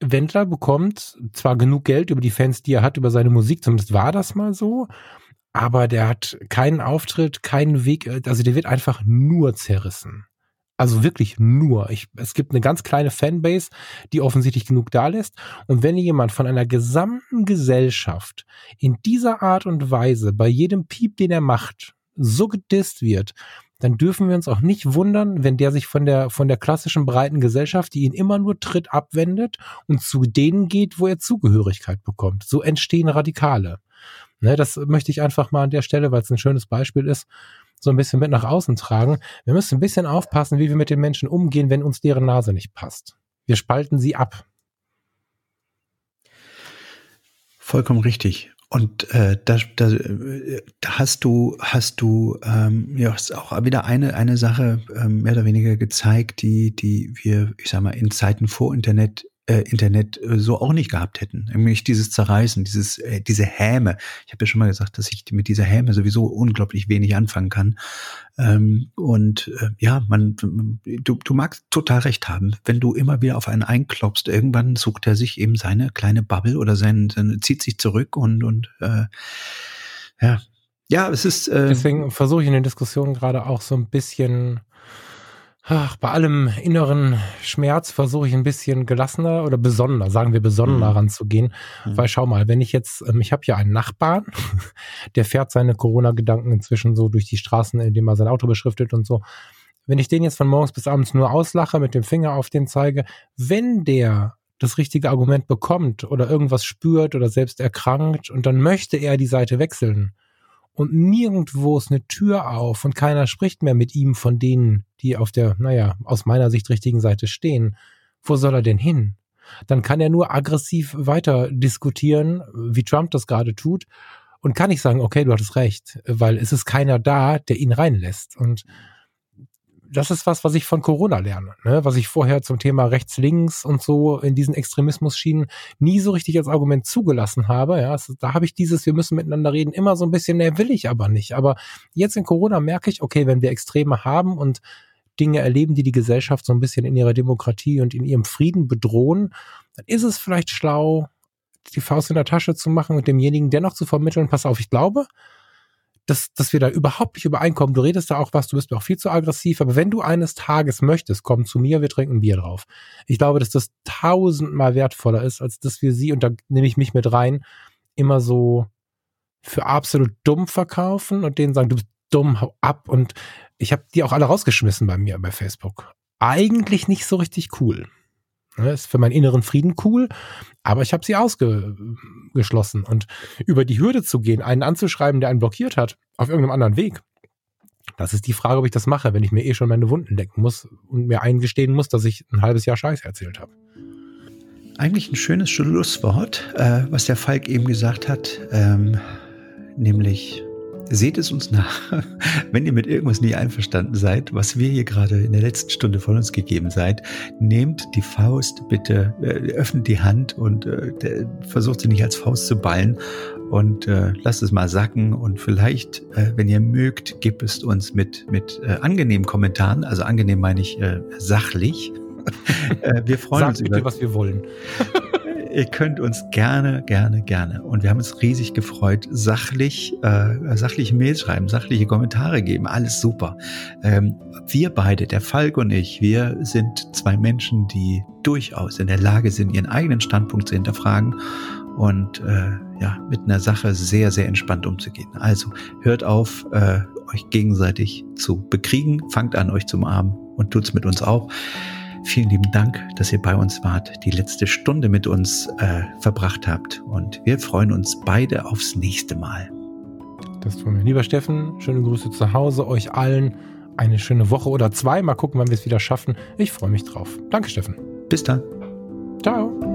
Wendler bekommt zwar genug Geld über die Fans, die er hat, über seine Musik, zumindest war das mal so, aber der hat keinen Auftritt, keinen Weg, also der wird einfach nur zerrissen. Also wirklich nur. Ich, es gibt eine ganz kleine Fanbase, die offensichtlich genug da lässt. Und wenn jemand von einer gesamten Gesellschaft in dieser Art und Weise bei jedem Piep, den er macht, so gedisst wird, dann dürfen wir uns auch nicht wundern, wenn der sich von der, von der klassischen breiten Gesellschaft, die ihn immer nur tritt, abwendet und zu denen geht, wo er Zugehörigkeit bekommt. So entstehen Radikale. Ne, das möchte ich einfach mal an der Stelle, weil es ein schönes Beispiel ist, so ein bisschen mit nach außen tragen. Wir müssen ein bisschen aufpassen, wie wir mit den Menschen umgehen, wenn uns deren Nase nicht passt. Wir spalten sie ab. Vollkommen richtig. Und äh, da, da, da hast du, hast du ähm, ja hast auch wieder eine, eine Sache ähm, mehr oder weniger gezeigt, die, die wir, ich sag mal, in Zeiten vor Internet äh, Internet äh, so auch nicht gehabt hätten. Nämlich dieses Zerreißen, dieses, äh, diese Häme. Ich habe ja schon mal gesagt, dass ich mit dieser Häme sowieso unglaublich wenig anfangen kann. Ähm, und äh, ja, man, du, du magst total recht haben. Wenn du immer wieder auf einen einklopfst, irgendwann sucht er sich eben seine kleine Bubble oder sein, seine, zieht sich zurück und, und äh, ja. Ja, es ist. Äh, Deswegen versuche ich in den Diskussionen gerade auch so ein bisschen Ach, bei allem inneren Schmerz versuche ich ein bisschen gelassener oder besonderer, sagen wir besonderer mhm. ranzugehen. Mhm. Weil schau mal, wenn ich jetzt, ähm, ich habe ja einen Nachbarn, der fährt seine Corona-Gedanken inzwischen so durch die Straßen, indem er sein Auto beschriftet und so. Wenn ich den jetzt von morgens bis abends nur auslache, mit dem Finger auf den zeige, wenn der das richtige Argument bekommt oder irgendwas spürt oder selbst erkrankt und dann möchte er die Seite wechseln, und nirgendwo ist eine Tür auf und keiner spricht mehr mit ihm von denen, die auf der, naja, aus meiner Sicht richtigen Seite stehen. Wo soll er denn hin? Dann kann er nur aggressiv weiter diskutieren, wie Trump das gerade tut, und kann nicht sagen, okay, du hattest recht, weil es ist keiner da, der ihn reinlässt. Und das ist was, was ich von Corona lerne, ne? was ich vorher zum Thema rechts-links und so in diesen Extremismus-Schienen nie so richtig als Argument zugelassen habe. Ja, es, da habe ich dieses, wir müssen miteinander reden, immer so ein bisschen, ne, will ich aber nicht. Aber jetzt in Corona merke ich, okay, wenn wir Extreme haben und Dinge erleben, die die Gesellschaft so ein bisschen in ihrer Demokratie und in ihrem Frieden bedrohen, dann ist es vielleicht schlau, die Faust in der Tasche zu machen und demjenigen dennoch zu vermitteln, pass auf, ich glaube, dass, dass wir da überhaupt nicht übereinkommen. Du redest da auch was, du bist mir auch viel zu aggressiv, aber wenn du eines Tages möchtest, komm zu mir, wir trinken Bier drauf. Ich glaube, dass das tausendmal wertvoller ist, als dass wir sie, und da nehme ich mich mit rein, immer so für absolut dumm verkaufen und denen sagen, du bist dumm, hau ab. Und ich habe die auch alle rausgeschmissen bei mir bei Facebook. Eigentlich nicht so richtig cool. Ne, ist für meinen inneren Frieden cool, aber ich habe sie ausgeschlossen. Und über die Hürde zu gehen, einen anzuschreiben, der einen blockiert hat, auf irgendeinem anderen Weg, das ist die Frage, ob ich das mache, wenn ich mir eh schon meine Wunden lecken muss und mir eingestehen muss, dass ich ein halbes Jahr Scheiße erzählt habe. Eigentlich ein schönes Schlusswort, äh, was der Falk eben gesagt hat, ähm, nämlich Seht es uns nach, wenn ihr mit irgendwas nie einverstanden seid, was wir hier gerade in der letzten Stunde von uns gegeben seid. Nehmt die Faust bitte, äh, öffnet die Hand und äh, versucht sie nicht als Faust zu ballen und äh, lasst es mal sacken und vielleicht, äh, wenn ihr mögt, gebt es uns mit, mit äh, angenehmen Kommentaren, also angenehm meine ich äh, sachlich. äh, wir freuen Sagt uns bitte, über, was wir wollen. ihr könnt uns gerne, gerne, gerne. Und wir haben uns riesig gefreut, sachlich, äh, sachliche Mails schreiben, sachliche Kommentare geben, alles super. Ähm, wir beide, der Falk und ich, wir sind zwei Menschen, die durchaus in der Lage sind, ihren eigenen Standpunkt zu hinterfragen und äh, ja, mit einer Sache sehr, sehr entspannt umzugehen. Also hört auf, äh, euch gegenseitig zu bekriegen, fangt an, euch zu umarmen und tut's mit uns auch. Vielen lieben Dank, dass ihr bei uns wart, die letzte Stunde mit uns äh, verbracht habt. Und wir freuen uns beide aufs nächste Mal. Das tun wir. Lieber Steffen, schöne Grüße zu Hause, euch allen eine schöne Woche oder zwei. Mal gucken, wann wir es wieder schaffen. Ich freue mich drauf. Danke, Steffen. Bis dann. Ciao.